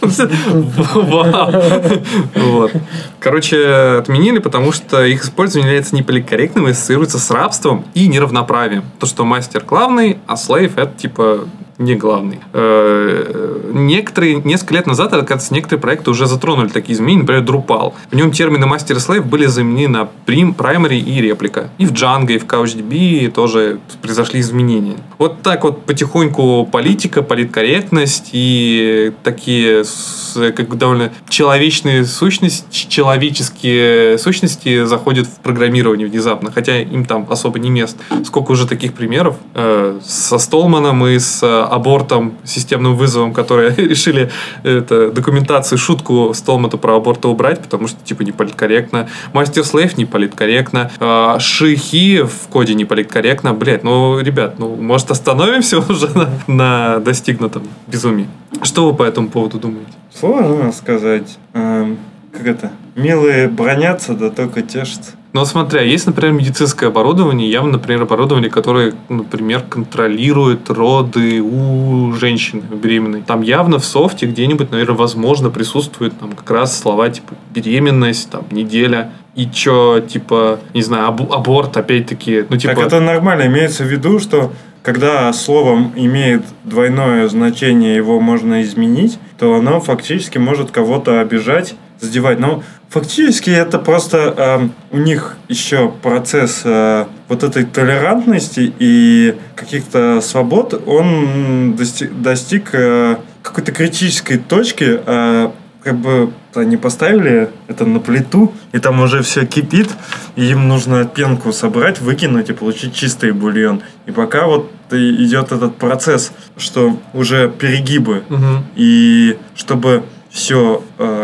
Вот. Короче, отменили, потому что их использование является неполиткорректным и ассоциируется с рабством и неравноправием. То, что мастер главный, а слейв это типа не главный. Э, Некоторые, несколько лет назад, оказывается, некоторые проекты уже затронули такие изменения, например, Drupal. В нем термины мастер и слейв были заменены на прим, primary и реплика. И в Django, и в CouchDB тоже произошли изменения. Вот так вот потихоньку политика, политкорректность и такие с- как бы довольно человечные сущности, человеческие сущности заходят в программирование внезапно, хотя им там особо не место. Сколько уже таких примеров э, со Столманом и с э, абортом, системным вызовом, которые решили это, документацию, шутку Столмана про аборта убрать, потому что типа не политкорректно. Мастер Слейв не политкорректно. Э, шихи в коде не политкорректно. Блять, ну, ребят, ну, может, остановимся уже на, на достигнутом безумии? Что вы по этому поводу думаете? Сложно сказать. Эм, как это? Милые бронятся, да только тешатся. Ну, вот смотря, есть, например, медицинское оборудование, явно, например, оборудование, которое, например, контролирует роды у женщины беременной. Там явно в софте где-нибудь, наверное, возможно, присутствуют там как раз слова типа беременность, там, неделя. И чё, типа, не знаю, аб- аборт, опять-таки, ну, типа... Так это нормально. Имеется в виду, что когда словом имеет двойное значение, его можно изменить, то оно фактически может кого-то обижать, задевать. Но фактически это просто эм, у них еще процесс э, вот этой толерантности и каких-то свобод, он дости- достиг э, какой-то критической точки, э, как бы они поставили это на плиту, и там уже все кипит, и им нужно пенку собрать, выкинуть и получить чистый бульон. И пока вот идет этот процесс, что уже перегибы, Мгм. и чтобы все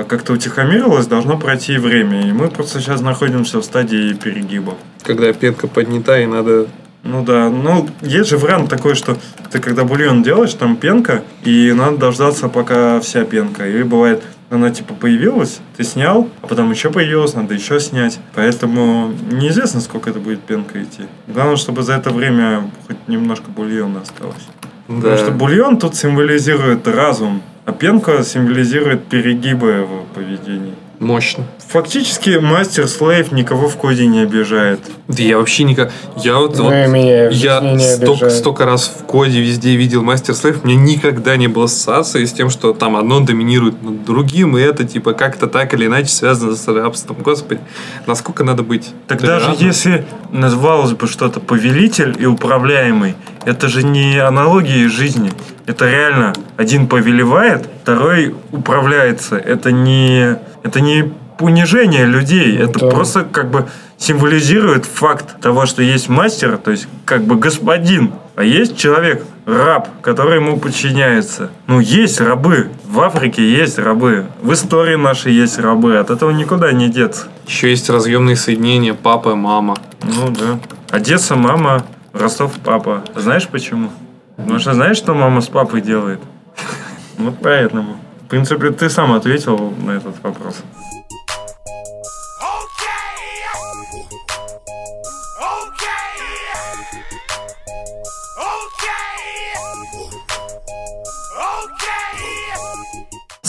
как-то утихомирилось, должно пройти время. И мы просто сейчас находимся в стадии перегибов. Когда пенка поднята, и надо... Ну да, ну есть же вариант такой, что ты когда бульон делаешь, там пенка, и надо дождаться, пока вся пенка. И бывает, она типа появилась, ты снял, а потом еще появилась, надо еще снять. Поэтому неизвестно, сколько это будет пенка идти. Главное, чтобы за это время хоть немножко бульона осталось. Потому что бульон тут символизирует разум, а пенка символизирует перегибы в поведении. Мощно. Фактически мастер Слейв никого в коде не обижает. Да я вообще никак... Я вот... Ну вот- меня Я столько, столько раз в коде везде видел мастер слейв, мне никогда не было ассоциации с тем, что там одно доминирует над другим, и это типа как-то так или иначе связано с рабством. Господи, насколько надо быть? Так даже толерантным? если называлось бы что-то повелитель и управляемый, это же не аналогии жизни. Это реально один повелевает, второй управляется. Это не, это не унижение людей. Это Да. просто как бы символизирует факт того, что есть мастер, то есть как бы господин, а есть человек, раб, который ему подчиняется. Ну, есть рабы. В Африке есть рабы. В истории нашей есть рабы. От этого никуда не деться. Еще есть разъемные соединения папа, мама. Ну да. Одесса мама, Ростов папа. Знаешь почему? Потому что знаешь, что мама с папой делает? Вот поэтому. В принципе, ты сам ответил на этот вопрос.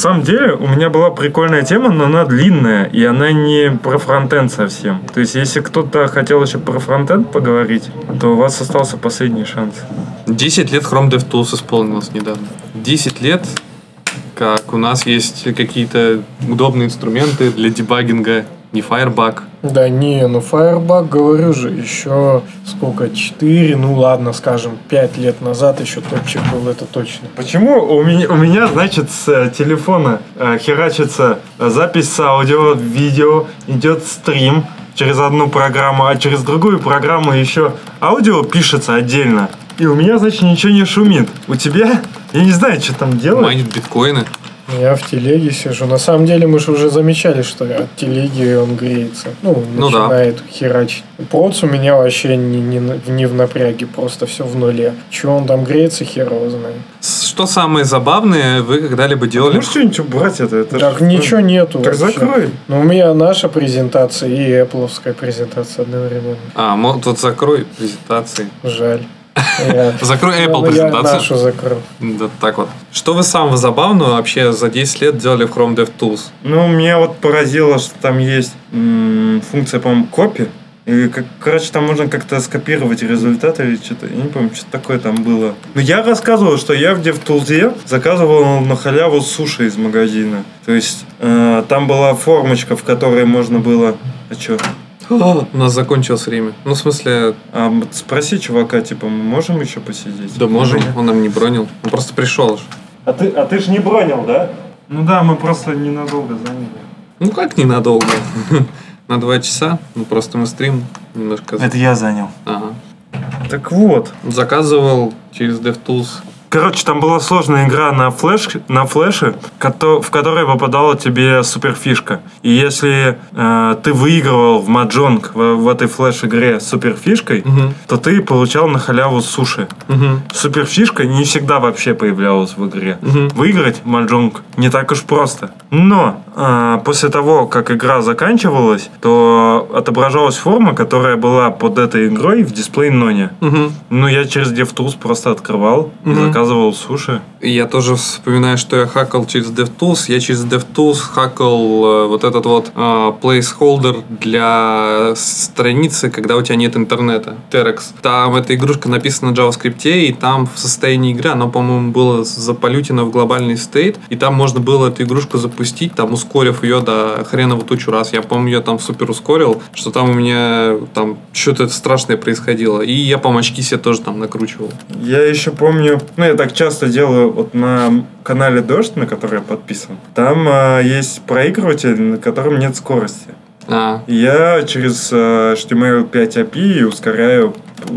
Самом деле, у меня была прикольная тема, но она длинная, и она не про фронтенд совсем. То есть, если кто-то хотел еще про фронтенд поговорить, то у вас остался последний шанс. 10 лет Chrome DevTools исполнилось недавно. 10 лет, как у нас есть какие-то удобные инструменты для дебагинга, не Firebug. Да не, ну Firebug, говорю же, еще сколько, 4, ну ладно, скажем, 5 лет назад еще топчик был, это точно. Почему у меня, у меня значит, с э, телефона э, херачится э, запись с аудио, видео, идет стрим через одну программу, а через другую программу еще аудио пишется отдельно. И у меня, значит, ничего не шумит. У тебя, я не знаю, что там делать. Майнит биткоины. Я в телеге сижу. На самом деле мы же уже замечали, что от телеги он греется. Ну, Ну да. начинает херачить. Проц у меня вообще не, не, не в напряге, просто все в нуле. Чего он там греется, хер его знает. Что самое забавное вы когда-либо делали? Можешь что-нибудь убрать это? это Так ж- ничего нету Так вообще. закрой. Ну, у меня наша презентация и Apple презентация одновременно. А, мо- тут закрой презентации. Жаль. Закрой Apple презентацию. нашу закрыл. Да, так вот. Что вы самого забавного вообще за 10 лет делали в Chrome DevTools? Ну, меня вот поразило, что там есть функция, по-моему, копи. И, как, короче, там можно как-то скопировать результаты или что-то. Я не помню, что такое там было. Но я рассказывал, что я в DevTools заказывал на халяву суши из магазина. То есть, э, там была формочка, в которой можно было... А что? У нас закончилось время. Ну, в смысле, А, спроси чувака, типа, мы можем еще посидеть? да можем, он нам не бронил. Он просто пришел же. А ты, а ты ж не бронил, да? Ну да, мы просто ненадолго заняли. Ну, как ненадолго? На два часа. Ну, просто мы стрим немножко... я занял. Ага. Так вот, Заказывал через DevTools. Короче, там была сложная игра на, флеш, на флеше, в которой попадала тебе суперфишка. И если э, ты выигрывал в маджонг в, в этой флеш-игре суперфишкой, Мгм. то ты получал на халяву суши. Мгм. Суперфишка не всегда вообще появлялась в игре. Мгм. Выиграть маджонг не так уж просто. Но после того, как игра заканчивалась, то отображалась форма, которая была под этой игрой в дисплей-ноне. Мгм. Ну, я через DevTools просто открывал и Мгм. заказывал суши. И Я тоже вспоминаю, что я хакал через DevTools. Я через DevTools хакал э, вот этот вот э, placeholder для страницы, когда у тебя нет интернета. Terex. Там эта игрушка написана на JavaScript, и там в состоянии игры она, по-моему, была заполютена в глобальный стейт, и там можно было эту игрушку запустить, там ускорив ее до хреново тучу раз. Я помню, я там супер ускорил, что там у меня там что-то страшное происходило. И я, по очки себе тоже там накручивал. Я еще помню, ну, я так часто делаю вот на канале Дождь, на который я подписан. Там а, есть проигрыватель, на котором нет скорости. А, я через а, HTML5 API ускоряю,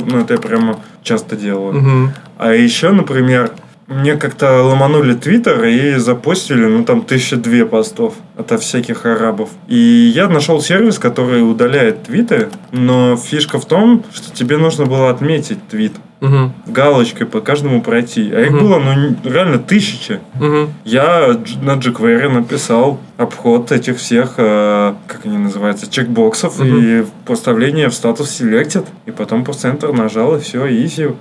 ну, это я прямо часто делаю. мгм. А еще, например, мне как-то ломанули твиттер и запостили, ну, там, тысяча две постов от всяких арабов. И я нашел сервис, который удаляет твиты, но фишка в том, что тебе нужно было отметить твит Мгм. галочкой по каждому пройти. А их Мгм. было, ну, реально тысячи. Мгм. Я на jQuery написал обход этих всех, э, как они называются, чекбоксов Мгм. и поставление в статус selected. И потом просто Enter нажал, и все, easy.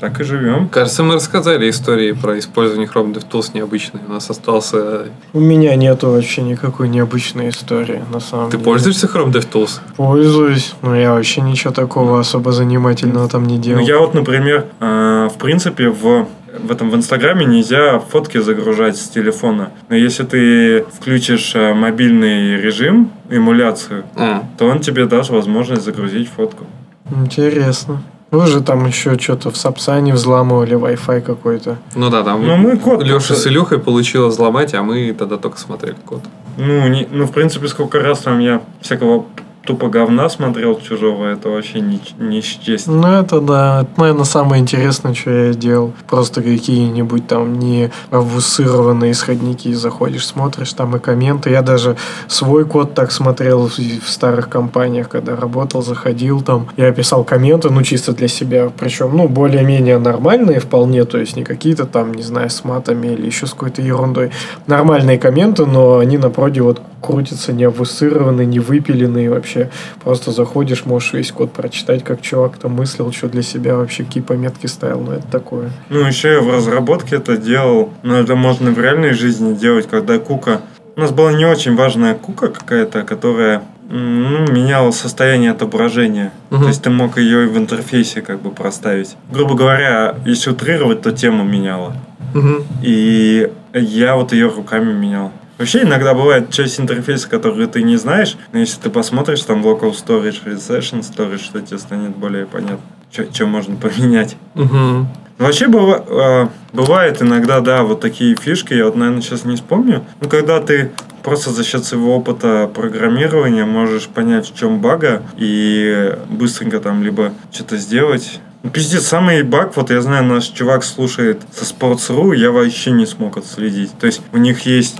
Так и живем. Кажется, мы рассказали истории про использование Chrome DevTools необычные. У нас остался... У меня нету вообще никакой необычной истории, на самом Ты деле. пользуешься Chrome DevTools? Пользуюсь, но я вообще ничего такого особо занимательного там не Ну, делал. я вот, например, э, в принципе, в в этом в Инстаграме нельзя фотки загружать с телефона. Но если ты включишь э, мобильный режим, эмуляцию, А, то он тебе даст возможность загрузить фотку. Интересно. Вы же там еще что-то в Сапсане взламывали, Wi-Fi какой-то. ну да, там Ну, мы код Леша с Илюхой получилось взломать, а мы тогда только смотрели код. Ну, не, ну, в принципе, сколько раз там я всякого тупо говна смотрел чужого, это вообще не, не счесть. Ну, это да. Это, наверное, самое интересное, что я делал. Просто какие-нибудь там не обвусырованные исходники. Заходишь, смотришь, там и комменты. Я даже свой код так смотрел в, в старых компаниях, когда работал, заходил там. Я писал комменты, ну, чисто для себя. Причем, ну, более-менее нормальные вполне. То есть, не какие-то там, не знаю, с матами или еще с какой-то ерундой. Нормальные комменты, но они напротив вот крутятся не обвусырованные, не выпиленные вообще. Просто заходишь, можешь весь код прочитать, как чувак там мыслил, что для себя вообще какие пометки ставил. Ну, это такое. Ну, еще я в разработке это делал. Но это можно в реальной жизни делать, когда кука... У нас была не очень важная кука какая-то, которая ну, меняла состояние отображения. Мгм. То есть ты мог ее и в интерфейсе как бы проставить. Грубо говоря, если утрировать, то тему меняла. Мгм. И я вот ее руками менял. Вообще иногда бывает часть интерфейса, которую ты не знаешь, но если ты посмотришь там local storage или session storage, что тебе станет более понятно, что можно поменять. Ну, Вообще быва- э, бывает иногда, да, вот такие фишки, я вот, наверное, сейчас не вспомню. Но когда ты просто за счет своего опыта программирования можешь понять, в чем бага, и быстренько там либо что-то сделать. Ну, пиздец, самый баг, вот я знаю, наш чувак слушает со Sports.ru, я вообще не смог отследить. То есть у них есть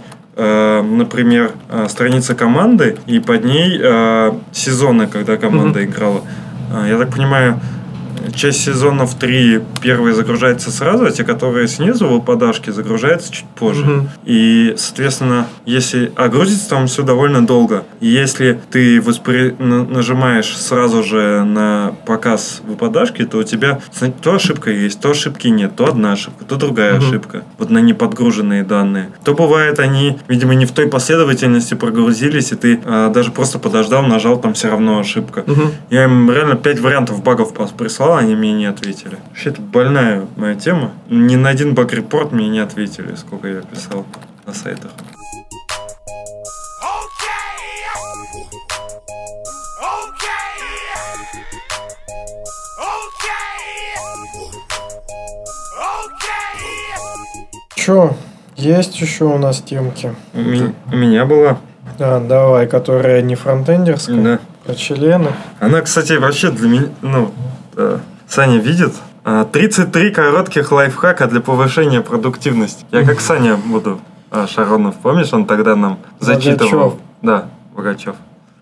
например, э, страница команды, и под ней э, сезоны, когда команда играла. Э, Я так понимаю, часть сезонов 3 первые загружаются сразу, а те, которые снизу выпадашки, загружаются чуть позже. Мгм. И, соответственно, если... А грузится там все довольно долго. И если ты воспри- на- нажимаешь сразу же на показ выпадашки, то у тебя то ошибка есть, то ошибки нет, то одна ошибка, то другая Мгм. ошибка. Вот на неподгруженные данные. То бывает, они, видимо, не в той последовательности прогрузились, и ты а, даже просто подождал, нажал, там все равно ошибка. Мгм. Я им реально пять вариантов багов пос- прислал, они мне не ответили. Вообще, это больная моя тема. Ни на один баг-репорт мне не ответили, сколько я писал на сайтах. Че, есть еще у нас темки? У, ми- у меня была. Да, давай, которая не фронтендерская, Да. про члены. Она, кстати, вообще для меня... Ну, Саня видит. А, 33 коротких лайфхака для повышения продуктивности. Я как Саня буду. А, Шаронов, помнишь, он тогда нам зачитывал? Богачев. Да, Богачев.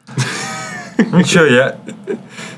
Ничего, я,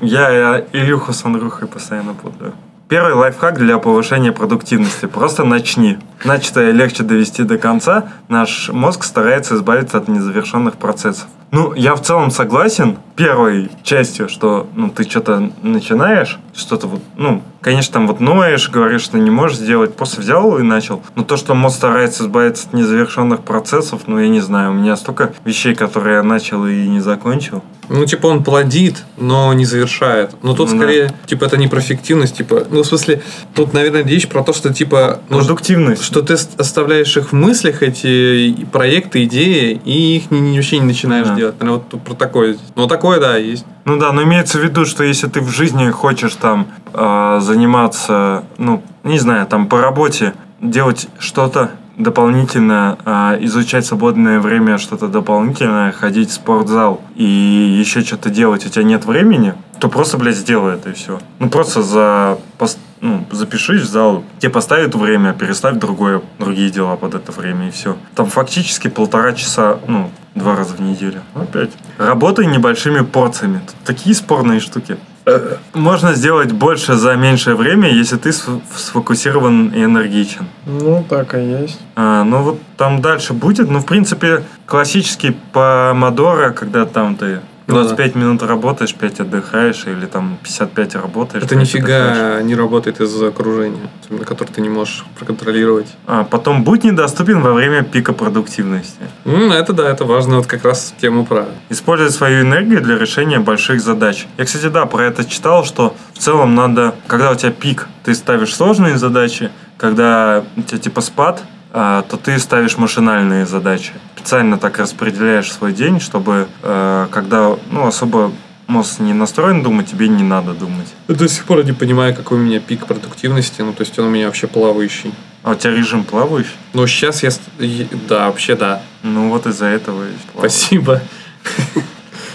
я, я Илюху с Андрюхой постоянно путаю. Первый лайфхак для повышения продуктивности. Просто начни. Начатое легче довести до конца. Наш мозг старается избавиться от незавершенных процессов. Ну, я в целом согласен первой частью, что ну, ты что-то начинаешь, что-то вот, ну, конечно, там вот ноешь, говоришь, что не можешь сделать, просто взял и начал. Но то, что мозг старается избавиться от незавершенных процессов, ну, я не знаю, у меня столько вещей, которые я начал и не закончил. Ну, типа, он плодит, но не завершает. Но тут Ну да. скорее, типа, это не про фиктивность, типа, ну, в смысле, тут, наверное, речь про то, что, типа, Продуктивность. что ты оставляешь их в мыслях, эти проекты, идеи, и их ни- ни- вообще не начинаешь Да. делать. Наверное, вот про такое. Ну, такое, да, есть. Ну да, но имеется в виду, что если ты в жизни хочешь там э, заниматься, ну, не знаю, там по работе, делать что-то дополнительно, э, изучать свободное время что-то дополнительное, ходить в спортзал и еще что-то делать, у тебя нет времени, то просто, блядь, сделай это и все. Ну, просто за... Ну, запишись в зал, тебе поставят время, переставь другое, другие дела под это время и все. Там фактически полтора часа, ну, два раза в неделю. Опять. Работай небольшими порциями. Тут такие спорные штуки. Можно сделать больше за меньшее время, если ты сф- сфокусирован и энергичен. Ну, так и есть. А, ну вот там дальше будет. Ну, в принципе, классический помодоро, когда там ты. 25 минут работаешь, 5 отдыхаешь, или там 55 работаешь. Это 5 отдыхаешь. нифига не работает из-за окружения, особенно которое ты не можешь проконтролировать. А, потом будь недоступен во время пика продуктивности. М, это да, это важно, вот как раз тему про. Используй свою энергию для решения больших задач. Я, кстати, да, про это читал, что в целом надо, когда у тебя пик, ты ставишь сложные задачи, когда у тебя типа спад, то ты ставишь машинальные задачи. Специально так распределяешь свой день, чтобы э, когда ну, особо мозг не настроен думать, тебе не надо думать. Я до сих пор не понимаю, какой у меня пик продуктивности, ну то есть он у меня вообще плавающий. А у тебя режим плавающий? Но сейчас я... Да, вообще да. Ну вот из-за этого. Спасибо.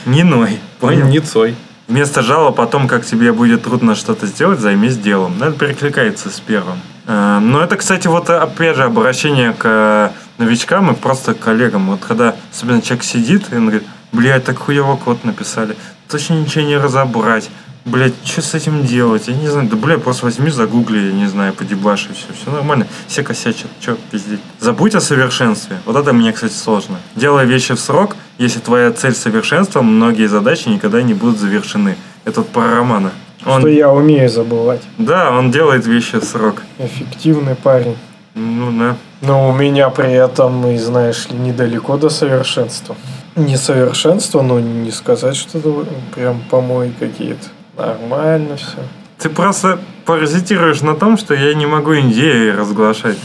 Не ной, понял? Не цой. Вместо жалоб о том, как тебе будет трудно что-то сделать, займись делом. Ну, Это перекликается с первым. Э, Но это, кстати, вот опять же обращение к э, новичкам и просто к коллегам. Вот когда особенно человек сидит, и он говорит, блядь, так хуево код написали. Точно ничего не разобрать. Блять, что с этим делать? Я не знаю. Да, блядь, просто возьми, загугли, я не знаю, подебаши, все. Все нормально. Все косячат. Че пиздеть? Забудь о совершенстве. Вот это мне, кстати, сложно. Делай вещи в срок. Если твоя цель совершенства, многие задачи никогда не будут завершены. Это вот про Романа. Он, Что я умею забывать. Да, он делает вещи в срок. Эффективный парень. Ну да. Но у меня при этом, и знаешь ли, недалеко до совершенства. Не совершенство, но не сказать, что это прям помой какие-то. Нормально все. Ты просто паразитируешь на том, что я не могу идеи разглашать.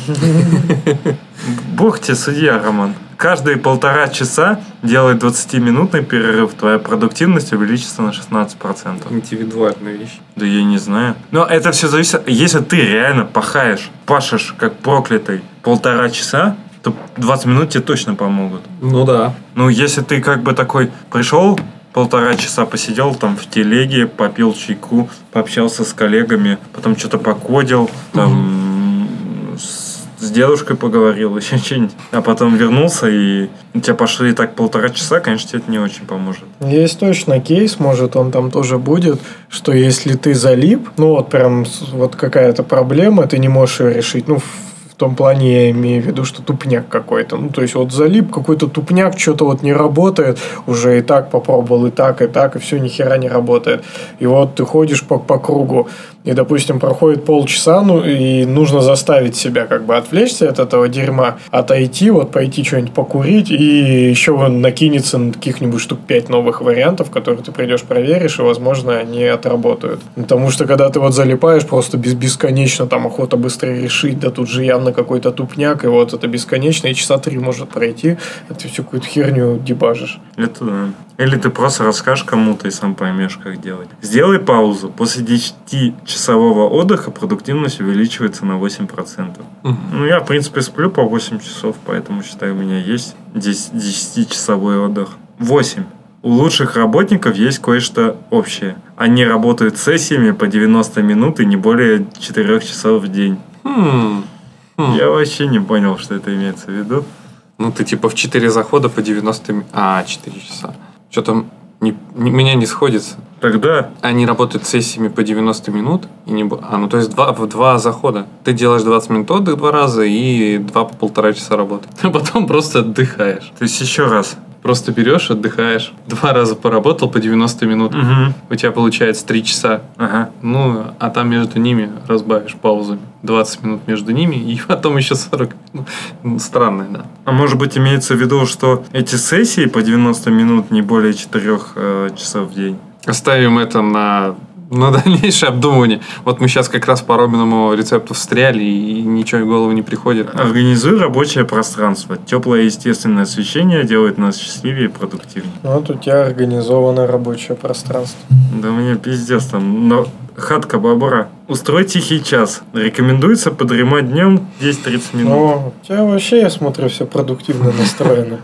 Бог тебе судья, Роман. Каждые полтора часа делай 20-минутный перерыв. Твоя продуктивность увеличится на 16%. Индивидуальная вещь. Да я не знаю. Но это все зависит. Если ты реально пахаешь, пашешь как проклятый полтора часа, то 20 минут тебе точно помогут. Ну да. Ну, если ты как бы такой пришел, полтора часа посидел там в телеге, попил чайку, пообщался с коллегами, потом что-то покодил, там с, с дедушкой поговорил, еще что-нибудь. А потом вернулся, и у тебя пошли так полтора часа, конечно, тебе это не очень поможет. Есть точно кейс, может он там тоже будет, что если ты залип, ну вот прям вот какая-то проблема, ты не можешь ее решить, ну том плане я имею в виду, что тупняк какой-то. Ну, то есть, вот залип какой-то тупняк, что-то вот не работает, уже и так попробовал, и так, и так, и все, ни хера не работает. И вот ты ходишь по, по кругу, и, допустим, проходит полчаса, ну, и нужно заставить себя как бы отвлечься от этого дерьма, отойти, вот пойти что-нибудь покурить, и еще накинется на каких-нибудь штук 5 новых вариантов, которые ты придешь проверишь, и, возможно, они отработают. Потому что, когда ты вот залипаешь, просто без бесконечно там охота быстрее решить, да тут же явно какой-то тупняк, и вот это бесконечно, и часа три может пройти, а ты всю какую-то херню дебажишь. Это да. Или ты просто расскажешь кому-то и сам поймешь, как делать. Сделай паузу. После 10-часового отдыха продуктивность увеличивается на 8%. Ну, я, в принципе, сплю по 8 часов, поэтому, считаю, у меня есть 10 10-часовой отдых. 8. У лучших работников есть кое-что общее. Они работают сессиями по 90 минут и не более 4 часов в день. Хм. Хм. Я вообще не понял, что это имеется в виду. Ну, ты типа в 4 захода по 90 ми- А, 4 часа. Что-то не, не- меня не сходится. Тогда Они работают сессиями по 90 минут. И не... А, ну то есть два, в два захода. Ты делаешь 20 минут отдых два раза и два по полтора часа работы. А потом просто отдыхаешь. То есть еще раз. Просто берешь, отдыхаешь. Два раза поработал по 90 минут. Угу. У тебя получается 3 часа. Ага. Ну, а там между ними разбавишь паузами. 20 минут между ними и потом еще 40 минут. Ну, странное, да. А может быть имеется в виду, что эти сессии по 90 минут не более 4 часов в день? Оставим это на, на дальнейшее обдумывание. Вот мы сейчас как раз по Робиному рецепту встряли, и ничего в голову не приходит. Организуй рабочее пространство. Теплое естественное освещение делает нас счастливее и продуктивнее. Вот у тебя организовано рабочее пространство. Да мне пиздец там. Но Хатка бобра. Устрой тихий час. Рекомендуется подремать днем 10-30 минут. О, у тебя вообще, я смотрю, все продуктивно настроено.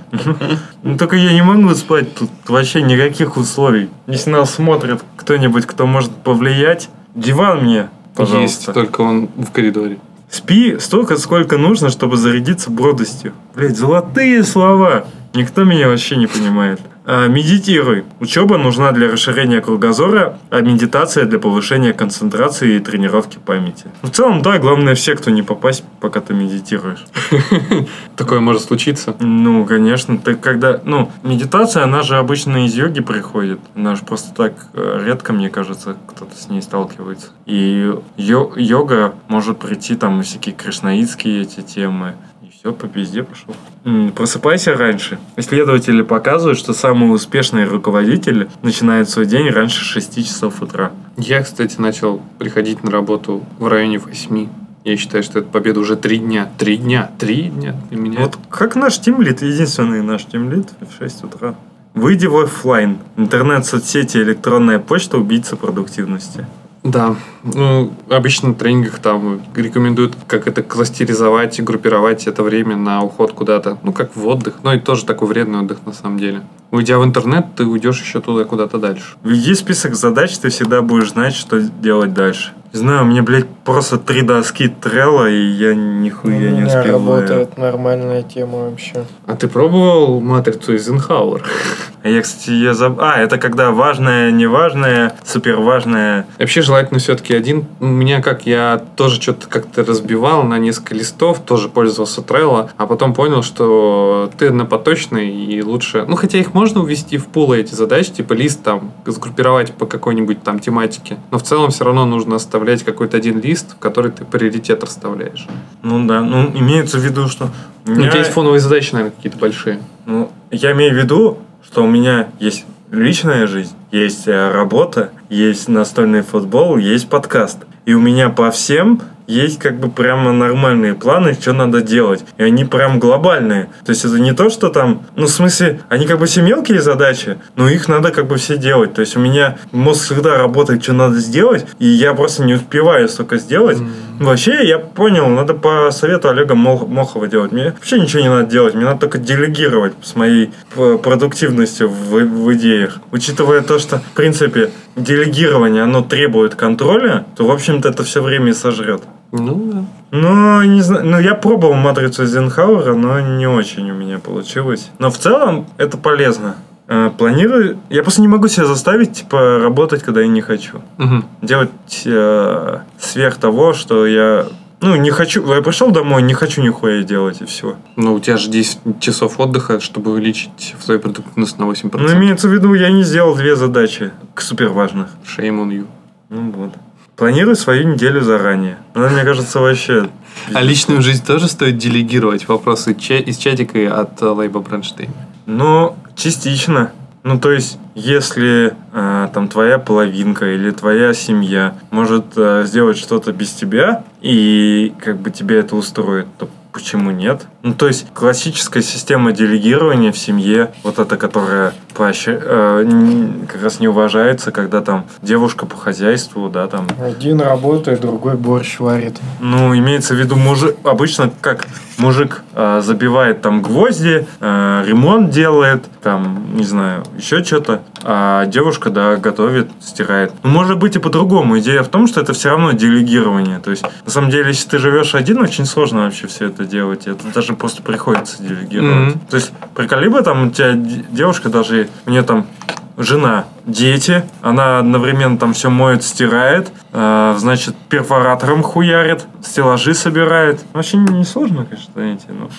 Ну только я не могу спать тут вообще никаких условий. Если нас смотрит кто-нибудь, кто может повлиять, диван мне, Есть, пожалуйста. только он в коридоре. Спи столько, сколько нужно, чтобы зарядиться бодростью. Блять, золотые слова. Никто меня вообще не понимает. А, медитируй. Учеба нужна для расширения кругозора, а медитация для повышения концентрации и тренировки памяти. В целом, да, главное в секту не попасть, пока ты медитируешь. Такое может случиться. Ну, конечно, ты когда... Ну, медитация, она же обычно из йоги приходит. Она же просто так э, редко, мне кажется, кто-то с ней сталкивается. И йо- йога может прийти там всякие кришнаитские эти темы. Все, по пизде пошел. Просыпайся раньше. Исследователи показывают, что самые успешные руководители начинают свой день раньше 6 часов утра. Я, кстати, начал приходить на работу в районе 8. Я считаю, что это победа уже три дня. Три дня. Три дня. Для меня Вот как наш тимлит, единственный наш тимлит в 6 утра. Выйди в офлайн. Интернет, соцсети, электронная почта – убийца продуктивности. Да, ну, обычно на тренингах там рекомендуют, как это кластеризовать и группировать это время на уход куда-то, ну, как в отдых, но и тоже такой вредный отдых на самом деле. Уйдя в интернет, ты уйдешь еще туда куда-то дальше. Введи список задач, ты всегда будешь знать, что делать дальше. Не знаю, у меня, блядь, просто три доски трелла, и я У нихуя не меня успеваю. работает нормальная тема вообще. А ты пробовал матрицу Эйзенхауэр? А я, кстати, я заб... А, это когда важное, неважное, супер важное. Вообще желательно все-таки один. У меня как я тоже что-то как-то разбивал на несколько листов, тоже пользовался Trello, а потом понял, что ты однопоточный и лучше... Ну, хотя их можно увести в пулы эти задачи, типа лист там сгруппировать по какой-нибудь там тематике. Но в целом все равно нужно оставлять какой-то один лист, в который ты приоритет расставляешь. Ну да, ну имеется в виду, что... У Ну, меня... у тебя есть фоновые задачи, наверное, какие-то большие. Ну, я имею в виду, что у меня есть личная жизнь, есть э, работа, есть настольный футбол, есть подкаст. И у меня по всем есть как бы прямо нормальные планы, что надо делать. И они прям глобальные. То есть это не то, что там... Ну, в смысле, они как бы все мелкие задачи, но их надо как бы все делать. То есть у меня мозг всегда работает, что надо сделать, и я просто не успеваю столько сделать. Вообще, я понял, надо по совету Олега Мохова делать. Мне вообще ничего не надо делать, мне надо только делегировать с моей п- продуктивностью в, в идеях. Учитывая то, что, в принципе, делегирование, оно требует контроля, то, в общем-то, это все время и сожрет. Ну, да. Ну, не знаю, ну, я пробовал матрицу Эйзенхауэра, но не очень у меня получилось. Но в целом это полезно. Э, Планирую... Я просто не могу себя заставить, типа, работать, когда я не хочу Мгм. делать э, сверх того, что я... Ну, не хочу... Я пришел домой, не хочу нихуя делать, и все. Ну, у тебя же 10 часов отдыха, чтобы увеличить свою продуктивность на 8%. Ну, имеется в виду, я не сделал две задачи к супер важных. Shame on you. Ну, вот. Планирую свою неделю заранее. Она, мне кажется, вообще... А личную жизнь тоже стоит делегировать? Вопросы из чатика и от э, Лейба Бронштейна. Ну, частично. Ну, то есть, если э, там твоя половинка или твоя семья может э, сделать что-то без тебя, и как бы тебе это устроит, то почему нет? Ну, то есть, классическая система делегирования в семье, вот эта, которая поощр- э, как раз не уважается, когда там девушка по хозяйству, да, там Один работает, другой борщ варит. ну, имеется в виду мужик, обычно как мужик э, забивает там гвозди, э, ремонт делает, там, не знаю, еще что-то, а девушка, да, готовит, стирает. Ну, может быть и по-другому. Идея в том, что это все равно делегирование. То есть, на самом деле, если ты живешь один, очень сложно вообще все это делать. Это даже просто приходится делегировать. Мгм. То есть, приколи бы там у тебя девушка даже, у нее там жена, дети, она одновременно там все моет, стирает, э, значит, перфоратором хуярит, стеллажи собирает. Вообще не сложно, конечно, знаете, но...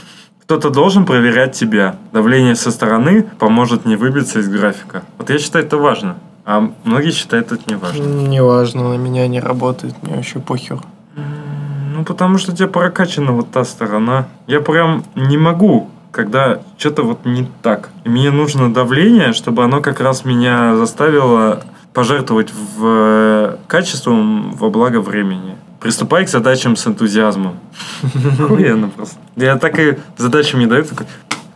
Кто-то должен проверять тебя. Давление со стороны поможет не выбиться из графика. Вот я считаю, это важно. А многие считают это не важно. Неважно, на меня не работает, мне вообще похер. Ну, потому что тебя прокачана вот та сторона. Я прям не могу, когда что-то вот не так. И мне нужно давление, чтобы оно как раз меня заставило пожертвовать в э, качеством во благо времени. Приступай к задачам с энтузиазмом. Охуенно просто. Я так и задачи мне дают, такой,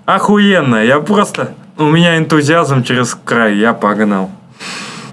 охуенно, я просто... У меня энтузиазм через край, я погнал.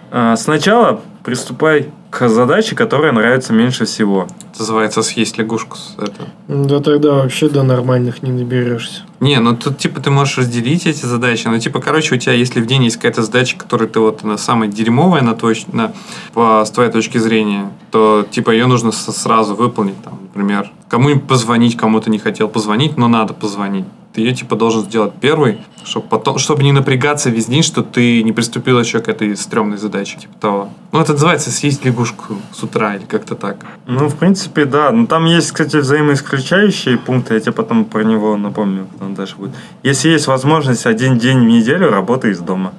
А, сначала приступай к задаче, которая нравится меньше всего. Это называется съесть лягушку. с- Это. Да тогда вообще до нормальных не доберешься. Не, ну тут типа ты можешь разделить эти задачи. Ну типа, короче, у тебя, если в день есть какая-то задача, которая ты вот она самая дерьмовая на твой, на, по, с твоей точки зрения, то типа ее нужно сразу выполнить. Там, например, кому-нибудь позвонить, кому-то не хотел позвонить, но надо позвонить. Ты ее типа должен сделать первый, чтобы потом, чтобы не напрягаться весь день, что ты не приступил еще к этой стрёмной задаче, типа того. Ну, это называется съесть лягушку с утра или как-то так. Ну, в принципе, да. Но там есть, кстати, взаимоисключающие пункты. Я тебе потом про него напомню, там дальше будет. Если есть возможность один день в неделю, работай из дома.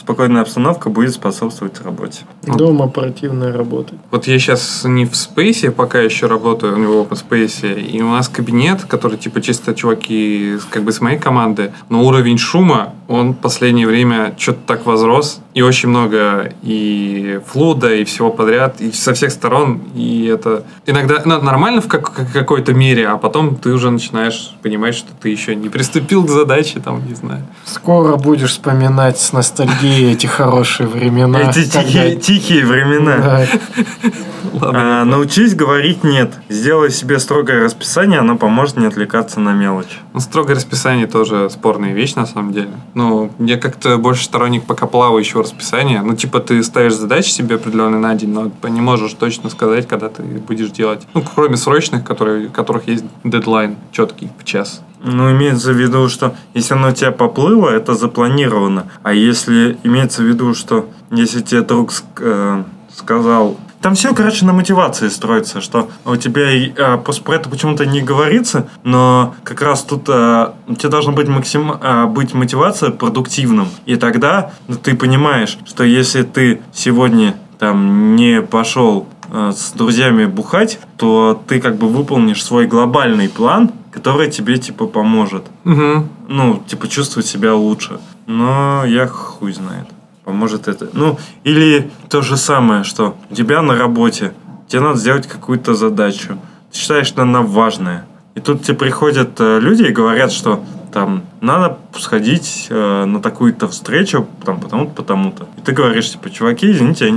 Спокойная обстановка будет способствовать работе. Дома противная работа. Вот я сейчас не в спейсе, пока еще работаю у него в спейсе, и у нас кабинет, который типа чисто чуваки с- как бы с моей команды, но уровень шума, он в последнее время что-то так возрос, и очень много и флуда, и всего подряд, и со всех сторон, и это иногда ну, нормально в как- как- какой-то мере, а потом ты уже начинаешь понимать, что ты еще не приступил к задаче, там, не знаю. Скоро будешь вспоминать с ностальгией эти хорошие времена. Эти тихие, тихие времена. А, научись говорить нет. Сделай себе строгое расписание, оно поможет не отвлекаться на мелочь. Ну, строгое расписание тоже спорная вещь, на самом деле. Ну, я как-то больше сторонник пока плавающего расписания. Ну, типа, ты ставишь задачи себе определенные на день, но ты не можешь точно сказать, когда ты будешь делать. Ну, кроме срочных, которые, у которых есть дедлайн четкий в час. Ну, имеется в виду, что если оно у тебя поплыло, это запланировано. А если имеется в виду, что если тебе друг э, сказал... Там все, короче, на мотивации строится, что у тебя э, просто про это почему-то не говорится, но как раз тут э, у тебя должна быть, максим, э, быть мотивация продуктивным. И тогда ну, ты понимаешь, что если ты сегодня там не пошел э, с друзьями бухать, то ты как бы выполнишь свой глобальный план, который тебе типа поможет. Угу. Ну, типа чувствовать себя лучше. Но я хуй знает. Поможет это. Ну, или то же самое, что у тебя на работе, тебе надо сделать какую-то задачу. Ты считаешь, что она важная. И тут тебе приходят э, люди и говорят, что там надо сходить э, на такую-то встречу, там, потому-то, потому-то. И ты говоришь, типа, чуваки, извините,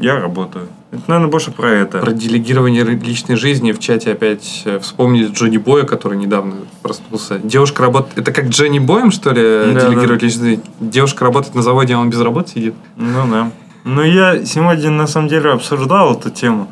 я, я работаю. Это, наверное, больше про это. Про делегирование личной жизни в чате опять э, вспомнили Джонни Боя, который недавно проснулся. Девушка работает... Это как Джонни Боем, что ли, Да, делегировать личную жизнь? Девушка работает на заводе, а он без работы сидит? Ну да. Ну, я сегодня, на самом деле, обсуждал эту тему.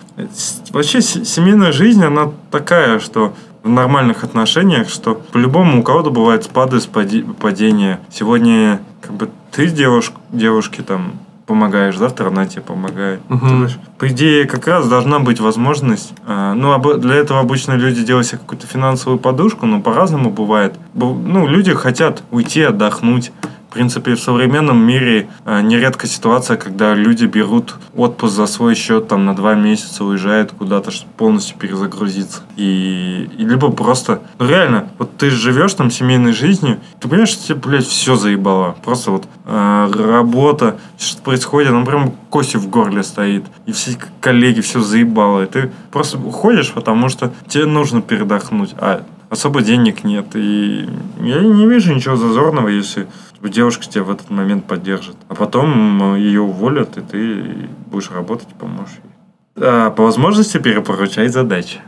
Вообще, семейная жизнь, она такая, что в нормальных отношениях, что по-любому у кого-то бывают спады, спади- падения. Сегодня, как бы, ты девуш- девушке там помогаешь, завтра она тебе помогает. Мгм. То есть, По идее, как раз должна быть возможность. а, ну, для этого обычно люди делают себе какую-то финансовую подушку, но по-разному бывает. Ну, люди хотят уйти, отдохнуть. В принципе, в современном мире а, нередко ситуация, когда люди берут отпуск за свой счет, там, на два месяца уезжают куда-то, чтобы полностью перезагрузиться. И, и либо просто... Ну, реально, вот ты живешь там семейной жизнью, ты понимаешь, что тебе, блядь, все заебало. Просто вот а, работа, что происходит, ну, прям костью в горле стоит. И все коллеги все заебало. И ты просто уходишь, потому что тебе нужно передохнуть. А особо денег нет. И я не вижу ничего зазорного, если девушка тебя в этот момент поддержит. А потом ее уволят, и ты будешь работать и поможешь ей. А, по возможности перепоручать задачи.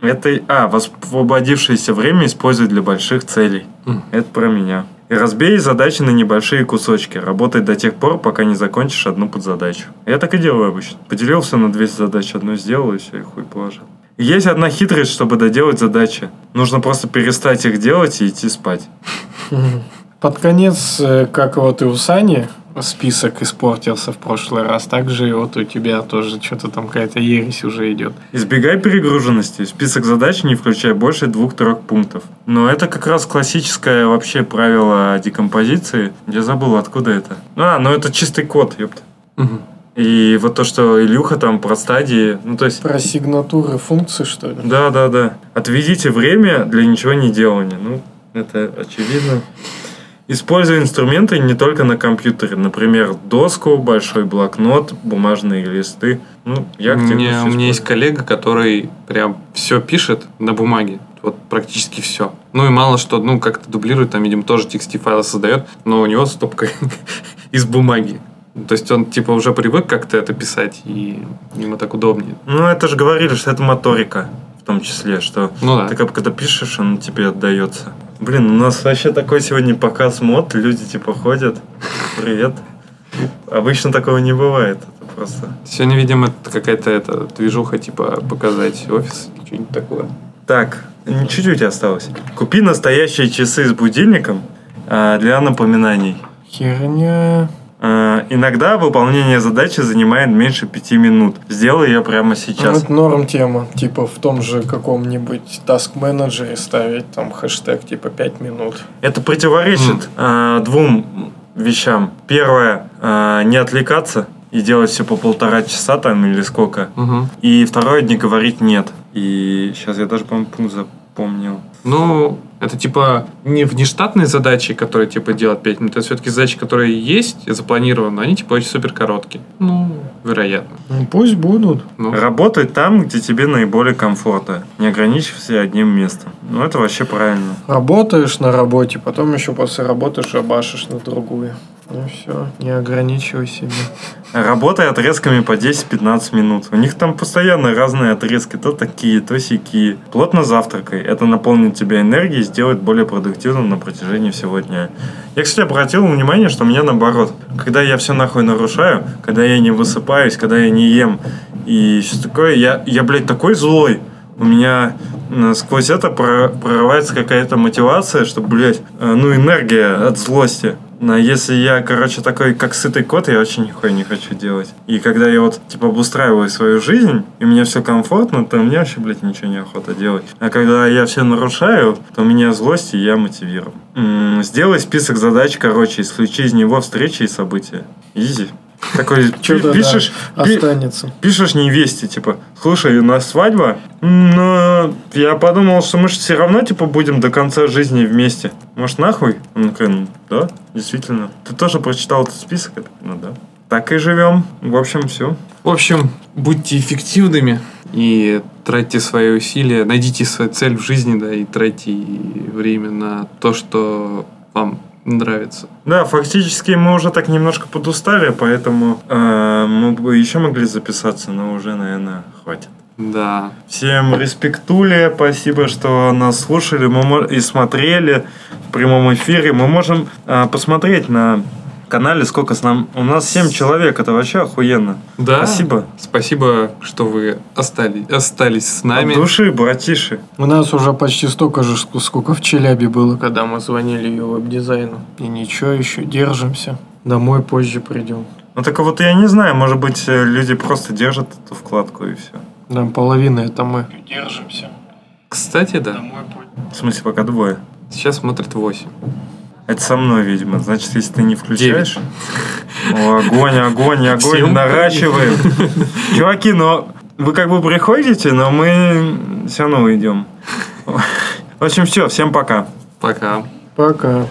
Это, а, освободившееся время используй для больших целей. Мгм. Это про меня. И разбей задачи на небольшие кусочки. Работай до тех пор, пока не закончишь одну подзадачу. Я так и делаю обычно. Поделил все на 200 задач, одну сделал, и все, и хуй положил. Есть одна хитрость, чтобы доделать задачи. Нужно просто перестать их делать и идти спать. Под конец, э, как вот и у Сани список испортился в прошлый раз, так же и вот у тебя тоже что-то там какая-то ересь уже идет. Избегай перегруженности. Список задач не включай больше двух-трех пунктов. Но это как раз классическое вообще правило декомпозиции. Я забыл, откуда это. А, ну это чистый код, ёпта. Мгм. И вот то, что Илюха там про стадии, ну то есть... Про сигнатуры функций, что ли? Да, да, да. Отведите время для ничего не делания. Ну, это очевидно. Используй инструменты не только на компьютере. Например, доску, большой блокнот, бумажные листы. Ну, я У меня, у меня есть коллега, который прям все пишет на бумаге. Вот практически все. Ну и мало что, ну, как-то дублирует, там, видимо, тоже TXT файлы создает, но у него стопка из бумаги. То есть он типа уже привык как-то это писать, и ему так удобнее. Ну, это же говорили, что это моторика, в том числе, что Ну да. ты как когда пишешь, он тебе отдается. Блин, у нас вообще такой сегодня показ мод, люди типа ходят. Привет. Обычно такого не бывает. Это просто. Сегодня, видимо, какая-то это, движуха, типа, показать офис или что-нибудь такое. Так, чуть-чуть осталось. Купи настоящие часы с будильником а, для напоминаний. Херня. А, иногда выполнение задачи занимает меньше пяти минут. Сделай ее прямо Ну, сейчас. это норм тема. Типа в том же каком-нибудь task менеджере ставить там хэштег типа 5 минут. Это противоречит а, двум вещам. Первое, а, не отвлекаться и делать все по полтора часа там или сколько. Мгм. И второе, не говорить нет. И сейчас я даже, по-моему, пункт запомнил. Ну, это типа не внештатные задачи, которые типа делать 5 минут, это все-таки задачи, которые есть и запланированы, они типа очень супер короткие. Ну, вероятно. Ну, пусть будут. Ну, Работай там, где тебе наиболее комфортно, не ограничивайся одним местом. Ну, это вообще правильно. Работаешь на работе, потом еще после работы шабашишь на другую. Ну все, не ограничивай себя. Работай отрезками по 10-15 минут. У них там постоянно разные отрезки, то такие, то сякие. Плотно завтракай. Это наполнит тебя энергией и сделает более продуктивным на протяжении всего дня. Я, кстати, обратил внимание, что у меня наоборот. Когда я все нахуй нарушаю, когда я не высыпаюсь, когда я не ем и все такое, я, я блядь, такой злой. У меня сквозь это про- прорывается какая-то мотивация, что, блядь, э, ну, энергия от злости. Но если я, короче, такой, как сытый кот, я очень нихуя не хочу делать. И когда я вот, типа, обустраиваю свою жизнь, и мне все комфортно, то мне вообще, блядь, ничего не охота делать. А когда я все нарушаю, то у меня злость, и я мотивирован. М, Сделай список задач, короче, исключи из него встречи и события. Изи. Такой, Чё-то, пи- пишешь, да, пи- останется. пишешь невесте, типа, слушай, у нас свадьба, но я подумал, что мы же все равно, типа, будем до конца жизни вместе. Может, нахуй? Он такой, «Ну, да, действительно. Ты тоже прочитал этот список? Ну да. Так и живем. В общем, все. в общем, будьте эффективными и тратьте свои усилия, найдите свою цель в жизни, да, и тратьте время на то, что вам нравится. Да, фактически мы уже так немножко подустали, поэтому э, мы бы еще могли записаться, но уже, наверное, хватит. Да. Всем респектули, спасибо, что нас слушали мы и смотрели в прямом эфире. Мы можем а, посмотреть на канале, сколько с нам... У нас 7 человек, это вообще охуенно. Да. Спасибо. Спасибо, что вы остались, остались с нами. От души, братиши. У нас уже почти столько же, ск- сколько в Челябе было, когда мы звонили ее веб-дизайну. И ничего еще, держимся. Домой позже придем. Ну так вот я не знаю, может быть, э, люди просто держат эту вкладку и все. Там половина это мы. Держимся. Кстати, да. Домой позже. В смысле, пока двое. Сейчас смотрит 8. Это со мной, видимо. Значит, если ты не включаешь... О, огонь, огонь, огонь, Всем наращиваем. Чуваки, но вы как бы приходите, но мы все равно уйдем. В общем, все, всем пока. Пока. Пока.